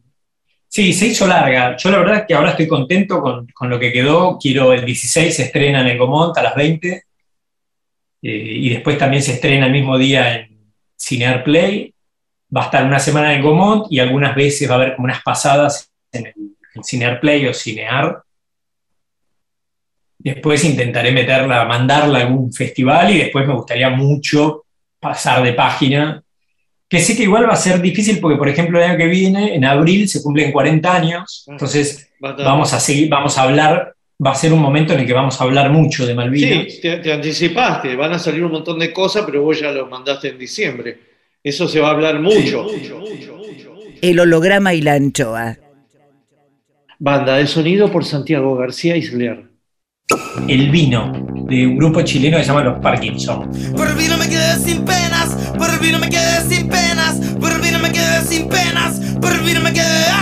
sí, se hizo larga. Yo la verdad es que ahora estoy contento con, con lo que quedó. Quiero el 16, se estrena en el Gomont a las 20. eh, y después también se estrena el mismo día en Cinear Play. Va a estar una semana en Gomont y algunas veces va a haber como unas pasadas en el en Cinear Play o Cinear. Después intentaré meterla, mandarla a algún festival y después me gustaría mucho pasar de página. Que sé que igual va a ser difícil porque, por ejemplo, el año que viene, en abril, se cumplen 40 años. Entonces, Va a estar- vamos a seguir, vamos a hablar, va a ser un momento en el que vamos a hablar mucho de Malvinas. Sí, te, te anticipaste, van a salir un montón de cosas, pero vos ya lo mandaste en diciembre. Eso se va a hablar mucho. El holograma y la anchoa. Banda de sonido por Santiago García Isler. El vino, de un grupo chileno que se llama Los Parkinson. Por el vino me quedé sin penas, por el vino me quedé sin penas, por el vino me quedé sin penas, por el vino me quedé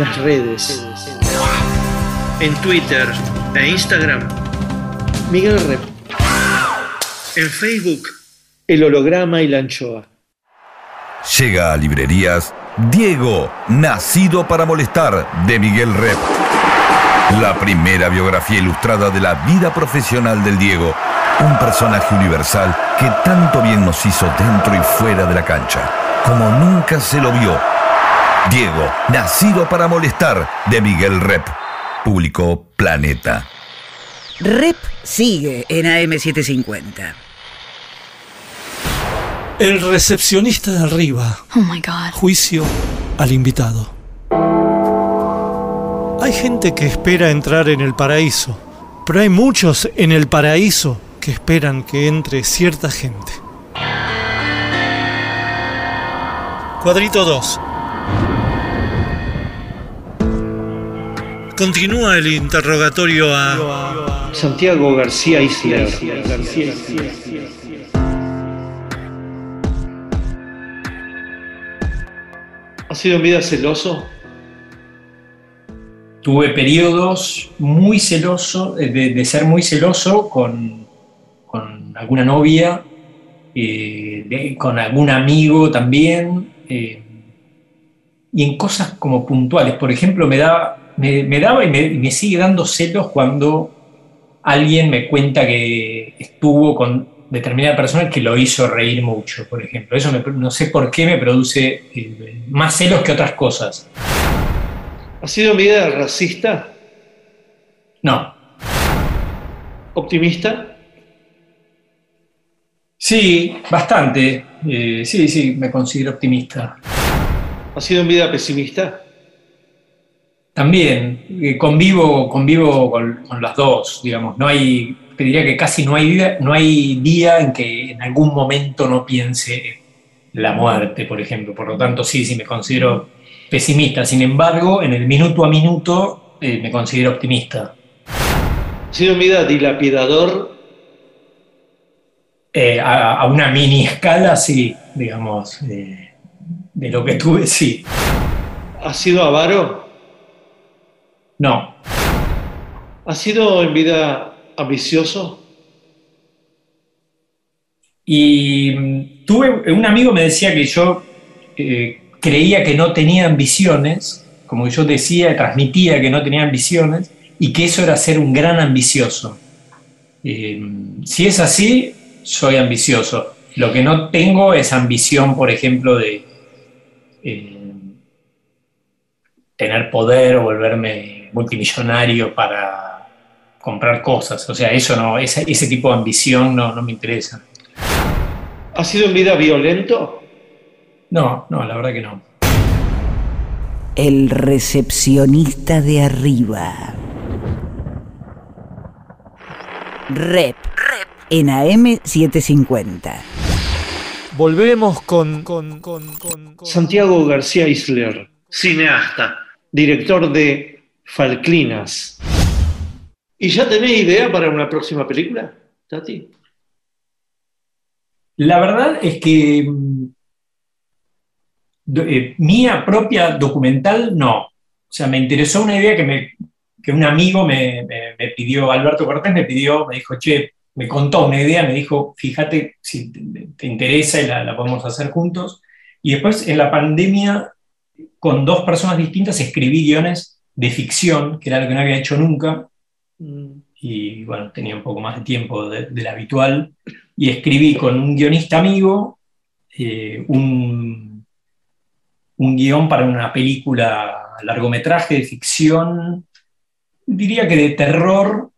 en las redes. En Twitter e Instagram, Miguel Rep. En Facebook, El Holograma y la Anchoa. Llega a librerías Diego, nacido para molestar, de Miguel Rep. La primera biografía ilustrada de la vida profesional del Diego. Un personaje universal que tanto bien nos hizo dentro y fuera de la cancha, como nunca se lo vio. Diego, nacido para molestar, de Miguel Rep. Publicó Planeta. Rep sigue en AM750. El recepcionista de arriba. Oh my God. Juicio al invitado. Hay gente que espera entrar en el paraíso, pero hay muchos en el paraíso que esperan que entre cierta gente. Cuadrito 2. Continúa el interrogatorio a Santiago García Isler. ¿Ha sido en vida celoso? Tuve periodos muy celoso, eh, de, de ser muy celoso con, con alguna novia, eh, de- con algún amigo también, eh, y en cosas como puntuales. Por ejemplo, me daba, me, me daba y me, sigue dando celos cuando alguien me cuenta que estuvo con determinada persona que lo hizo reír mucho, por ejemplo. Eso me- no sé por qué me produce eh, más celos que otras cosas. ¿Ha sido vida racista? No. ¿Optimista? Sí, bastante. Eh, sí, sí, me considero optimista. ¿Ha sido en vida pesimista? También eh, convivo, convivo con, con las dos, digamos. No hay, te diría que casi no hay, día, no hay día en que en algún momento no piense en la muerte, por ejemplo. Por lo tanto, sí, sí, me considero pesimista. Sin embargo, en el minuto a minuto eh, me considero optimista. ¿Ha sido en vida dilapidador? Eh, a, a una mini escala, sí, digamos. eh, de lo que tuve, sí. ¿Ha sido avaro? No. ¿Ha sido en vida ambicioso? Y mm, tuve, un amigo me decía que yo eh, creía que no tenía ambiciones, como yo decía, transmitía que no tenía ambiciones, y que eso era ser un gran ambicioso. Eh, si es así, soy ambicioso. Lo que no tengo es ambición, por ejemplo, de eh, tener poder o volverme multimillonario para comprar cosas. O sea, eso no, ese, ese tipo de ambición no, no me interesa. ¿Ha sido en vida violento? No, no, la verdad que no. El recepcionista de arriba. Rep. En AM750. Volvemos con, con, con, con- con- Santiago García Isler, cineasta, director de Falclinas. ¿Y ya tenés idea para una próxima película, Tati? La verdad es que mm, eh, mía propia documental, no. O sea, me interesó una idea que, me, que un amigo me, me- pidió, Alberto Cortés me pidió, me dijo, che, me contó una idea, me dijo, fíjate si te, te interesa y la, la podemos hacer juntos. Y después en la pandemia, con dos personas distintas, escribí guiones de ficción, que era lo que no había hecho nunca. Y bueno, tenía un poco más de tiempo de- del habitual y escribí con un guionista amigo eh, un, un guion para una película largometraje de ficción, diría que de terror,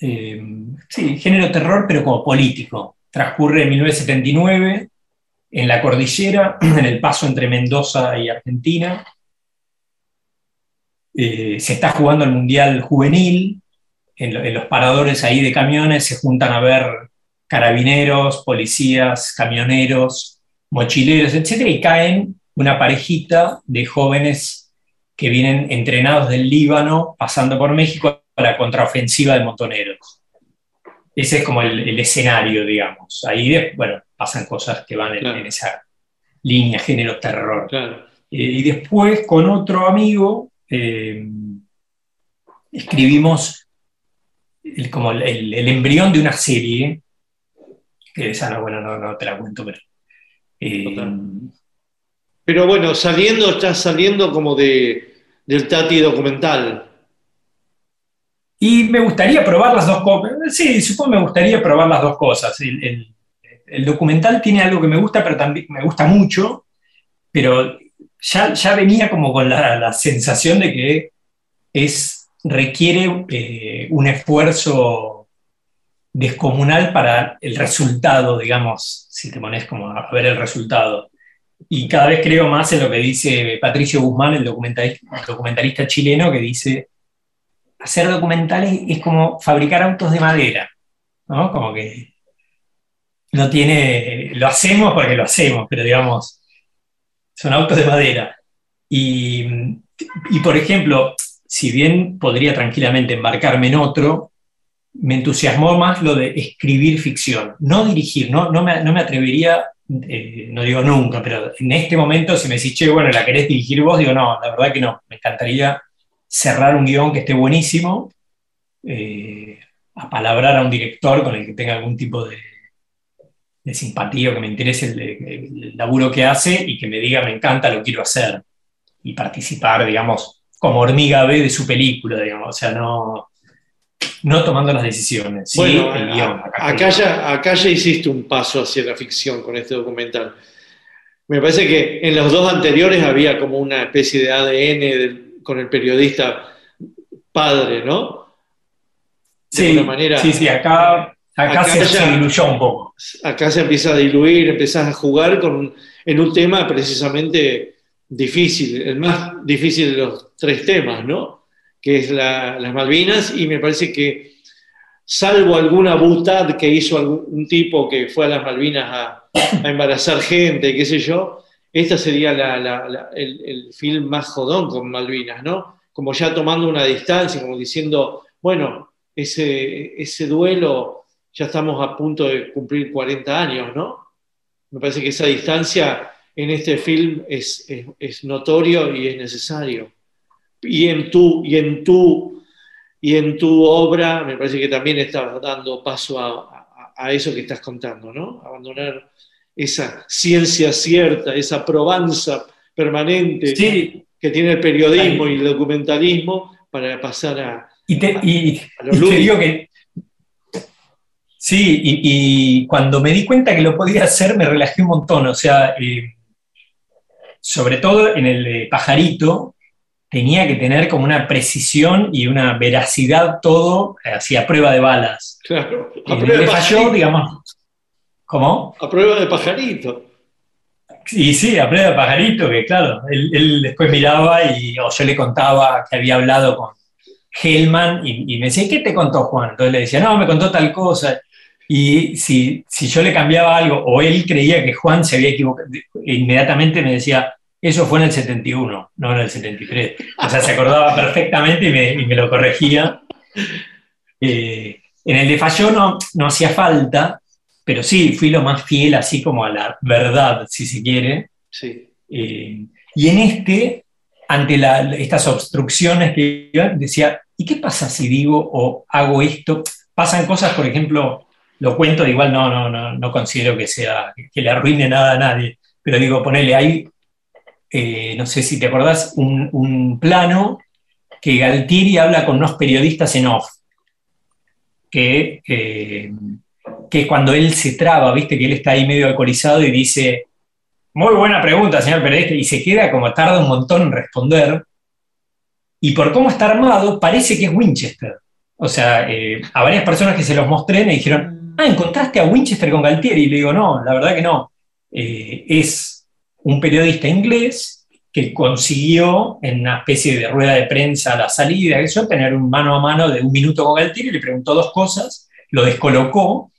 eh, sí, género terror, pero como político. Transcurre en 1979 en la cordillera, en el paso entre Mendoza y Argentina. Eh, se está jugando el Mundial Juvenil, en, lo- en los paradores ahí de camiones se juntan a ver carabineros, policías, camioneros, mochileros, etcétera, y caen una parejita de jóvenes que vienen entrenados del Líbano, pasando por México a la contraofensiva de montoneros. Ese es como el, el escenario, digamos. Ahí, bueno, pasan cosas que van en, en esa línea género terror. Claro. Eh, y después con otro amigo eh, escribimos el- como el, el- el embrión de una serie, que esa no, bueno, no, no te la cuento, pero... eh, Pero bueno, saliendo, estás saliendo como de, del Tati documental. Y me gustaría probar las dos cosas. Sí, supongo que me gustaría probar las dos cosas. El, el- el documental tiene algo que me gusta, pero también me gusta mucho, pero ya, ya venía como con la, la sensación de que es, requiere eh, un esfuerzo descomunal para el resultado, digamos, si te pones como a ver el resultado. Y cada vez creo más en lo que dice Patricio Guzmán, el documentalista, documentalista chileno, que dice, hacer documentales es como fabricar autos de madera, ¿no? Como que no tiene, lo hacemos porque lo hacemos, pero digamos, son autos de madera. Y, y, por ejemplo, si bien podría tranquilamente embarcarme en otro, me entusiasmó más lo de escribir ficción, no dirigir, no, no, me, no me atrevería, eh, no digo nunca, pero en este momento si me decís, che, bueno, ¿la querés dirigir vos? Digo, no, la verdad que no, me encantaría cerrar un guion que esté buenísimo, eh, apalabrar a un director con el que tenga algún tipo de, de simpatía o que me interese el, el laburo que hace y que me diga, me encanta, lo quiero hacer, y participar, digamos, como hormiga B de su película, digamos, o sea, no, no tomando las decisiones. Sí, bueno, el guion, a- acá, ya, acá ya hiciste un paso hacia la ficción con este documental. Me parece que en los dos anteriores había como una especie de ADN del- con el periodista padre, ¿no? De Sí, manera. sí, sí, acá, acá, se, ya- se diluyó un poco. acá se empieza a diluir, empezás a jugar con, en un tema precisamente difícil, el más difícil de los tres temas, ¿no? Que es la- las Malvinas, y me parece que, salvo alguna butad que hizo algún un tipo que fue a las Malvinas a, a embarazar gente, qué sé yo, esta sería la- la- la- el, el film más jodón con Malvinas, ¿no? Como ya tomando una distancia, como diciendo, bueno, ese, ese duelo ya estamos a punto de cumplir 40 años, ¿no? Me parece que esa distancia en este film es, es- es notorio y es necesario. Y en tu, y en tu, y en tu obra me parece que también estás dando paso a, a- a eso que estás contando, ¿no? Abandonar esa ciencia cierta, esa probanza permanente que tiene el periodismo y el documentalismo para pasar a, Y te, y- a lo y te lúdico. digo que. Sí, y, y cuando me di cuenta que lo podía hacer, me relajé un montón. O sea, eh, sobre todo en el de pajarito, tenía que tener como una precisión y una veracidad todo, eh, así a prueba de balas. Claro, a Y prueba de falló, pajarito. digamos. ¿Cómo? A prueba de pajarito. Y sí, a prueba de pajarito, que claro, él, él después miraba y o yo le contaba que había hablado con Hellman y, y me decía, ¿qué te contó Juan? Entonces le decía, no, me contó tal cosa. Y si, si yo le cambiaba algo o él creía que Juan se había equivocado, inmediatamente me decía, eso fue en el 71, no en el 73. O sea, se acordaba perfectamente y me, y me lo corregía. Eh, en el de Falló no, no hacía falta, pero sí, fui lo más fiel así como a la verdad, si se quiere. Sí. Eh, y en este, ante la- estas obstrucciones que iba, decía, ¿y qué pasa si digo o hago esto? Pasan cosas, por ejemplo, lo cuento, igual no, no, no, no considero que sea, que le arruine nada a nadie, pero digo, ponele ahí, eh, no sé si te acordás, un, plano que Galtieri habla con unos periodistas en off, que, eh, que cuando él se traba, viste, que él está ahí medio alcoholizado y dice, muy buena pregunta, señor periodista, y se queda como tarda un montón en responder, y por cómo está armado, parece que es Winchester. O sea, eh, a varias personas que se los mostré me dijeron, ah, ¿encontraste a Winchester con Galtieri? Y le digo, no, la verdad que no. Eh, es un periodista inglés que consiguió en una especie de rueda de prensa la salida, eso, tener un mano a mano de un minuto con Galtieri, le preguntó dos cosas, lo descolocó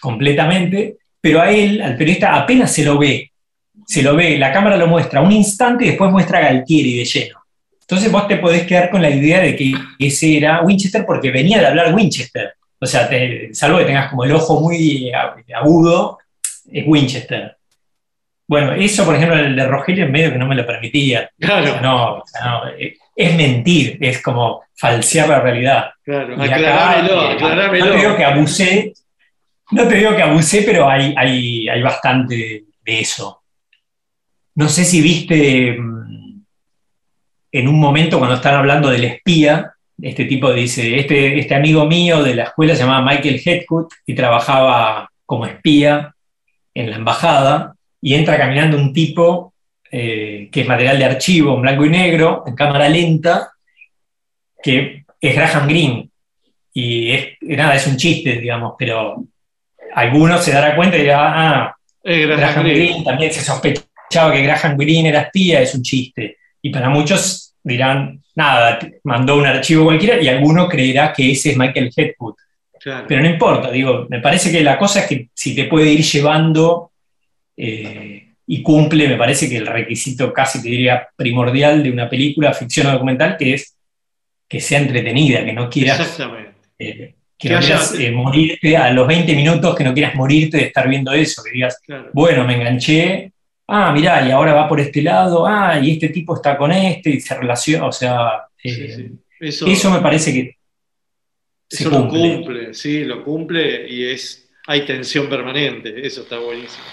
completamente, pero a él, al periodista, apenas se lo ve, se lo ve, la cámara lo muestra un instante y después muestra a Galtieri de lleno. Entonces vos te podés quedar con la idea de que ese era Winchester porque venía de hablar Winchester. O sea, te- salvo que tengas como el ojo muy agudo, es Winchester. Bueno, eso, por ejemplo, el de Rogelio en medio que no me lo permitía. Claro. No, o sea, no, eh, es mentir, es como falsear la realidad. Claro, Y aclarámelo, eh, aclarámelo. No te digo que abusé, no te digo que abusé, pero hay, hay, hay bastante de eso. No sé si viste mm, en un momento cuando están hablando del espía, este tipo dice, este, este amigo mío de la escuela se llamaba Michael Headcoot y trabajaba como espía en la embajada y entra caminando un tipo eh, que es material de archivo en blanco y negro, en cámara lenta, que es Graham Greene. Y es, nada, es un chiste, digamos, pero algunos se darán cuenta y dirán, ah, Eh, Graham Graham Greene. Greene también se sospechaba que Graham Greene era espía, es un chiste. Y para muchos dirán, nada, mandó un archivo cualquiera y alguno creerá que ese es Michael Headwood. Claro. Pero no importa, digo, me parece que la cosa es que si te puede ir llevando eh, y cumple, me parece que el requisito casi te diría primordial de una película, ficción o documental, que es que sea entretenida, que no quieras, eh, que Que no haya- quieras eh, morirte a los 20 minutos, que no quieras morirte de estar viendo eso, que digas, Claro. bueno, me enganché, ah, mirá, y ahora va por este lado, ah, y este tipo está con este, y se relaciona, o sea, eh, Eso, eso me parece que eso lo cumple. cumple, sí, lo cumple y es hay tensión permanente. Eso está buenísimo.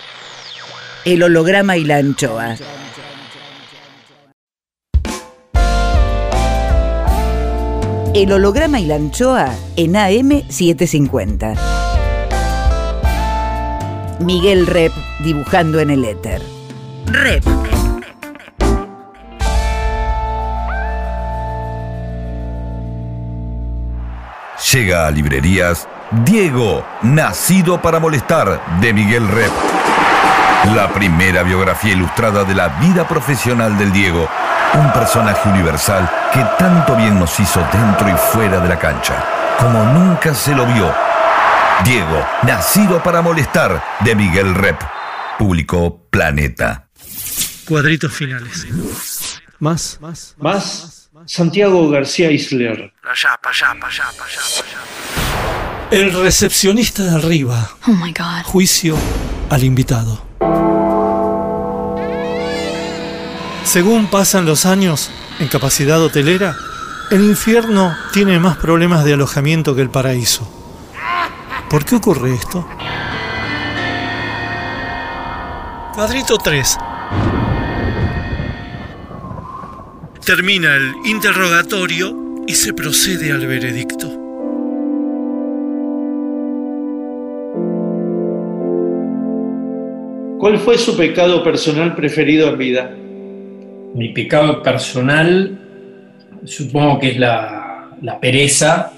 El holograma y la anchoa. El holograma y la anchoa en AM750. Miguel Rep dibujando en el éter. Rep. Llega a librerías Diego, nacido para molestar, de Miguel Rep. La primera biografía ilustrada de la vida profesional del Diego. Un personaje universal que tanto bien nos hizo dentro y fuera de la cancha, como nunca se lo vio. Diego, nacido para molestar, de Miguel Rep. Publicó Planeta. Cuadritos finales. Más. Más Santiago García Isler. El recepcionista de arriba. Oh my god. Juicio al invitado. Según pasan los años en capacidad hotelera, el infierno tiene más problemas de alojamiento que el paraíso. ¿Por qué ocurre esto? Cuadrito 3. Termina el interrogatorio y se procede al veredicto. ¿Cuál fue su pecado personal preferido en vida? Mi pecado personal, supongo que es la, la pereza,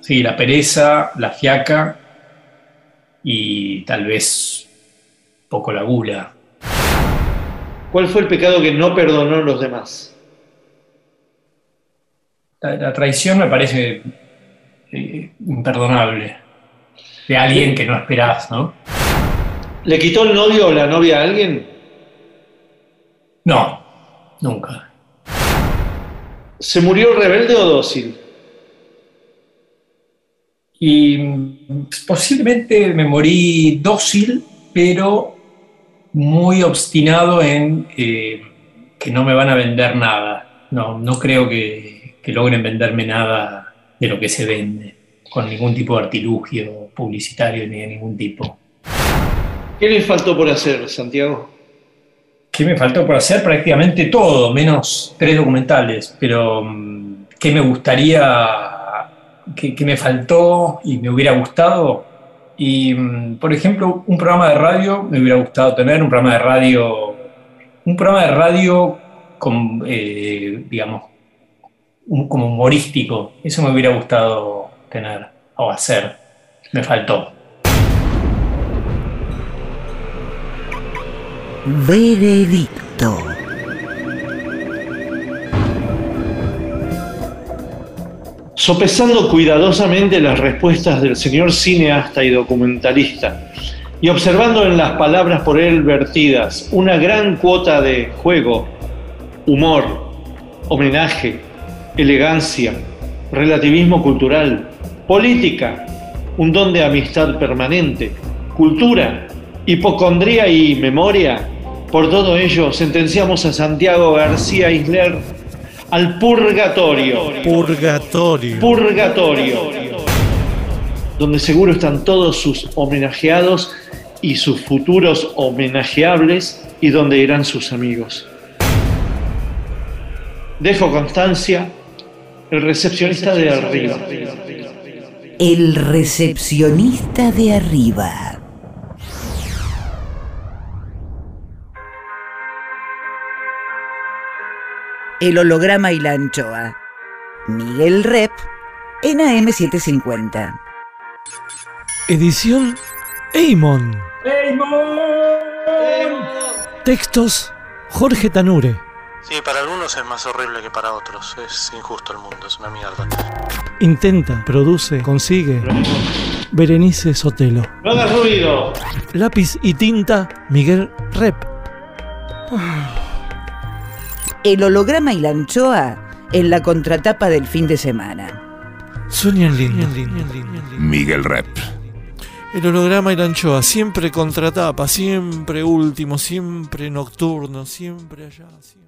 sí, la pereza, la fiaca y tal vez poco la gula. ¿Cuál fue el pecado que no perdonó a los demás? La, la traición me parece eh, imperdonable de alguien que no esperás, ¿no? ¿Le quitó el novio o la novia a alguien? No, nunca. ¿Se murió rebelde o dócil? Y mm, posiblemente me morí dócil, pero muy obstinado en eh, que no me van a vender nada. No, no creo que, que logren venderme nada de lo que se vende, con ningún tipo de artilugio publicitario ni de ningún tipo. ¿Qué le faltó por hacer, Santiago? ¿Qué me faltó por hacer? Prácticamente todo, menos tres documentales, pero mm, ¿qué me gustaría, qué, qué me faltó y me hubiera gustado? Y, mm, por ejemplo, un programa de radio me hubiera gustado tener, un programa de radio, un programa de radio con, eh, digamos, un- como humorístico, eso me hubiera gustado tener o hacer, me faltó. Veredicto. Sopesando cuidadosamente las respuestas del señor cineasta y documentalista y observando en las palabras por él vertidas una gran cuota de juego, humor, homenaje, elegancia, relativismo cultural, política, un don de amistad permanente, cultura, hipocondría y memoria, Por todo ello, sentenciamos a Santiago García Isler al purgatorio. Purgatorio. Purgatorio. Donde seguro están todos sus homenajeados y sus futuros homenajeables y donde irán sus amigos. Dejo constancia, el recepcionista de arriba. El recepcionista de arriba. El holograma y la anchoa. Miguel Rep en AM750. Edición Eimon. Textos Jorge Tanure. Sí, para algunos es más horrible que para otros. Es injusto el mundo, es una mierda. Intenta, produce, consigue. Berenice Sotelo. No hagas ruido. Lápiz y tinta Miguel Rep. El holograma y la anchoa en la contratapa del fin de semana. Sueñan lindo. Miguel Rep. El holograma y la anchoa, siempre contratapa, siempre último, siempre nocturno, siempre allá. siempre-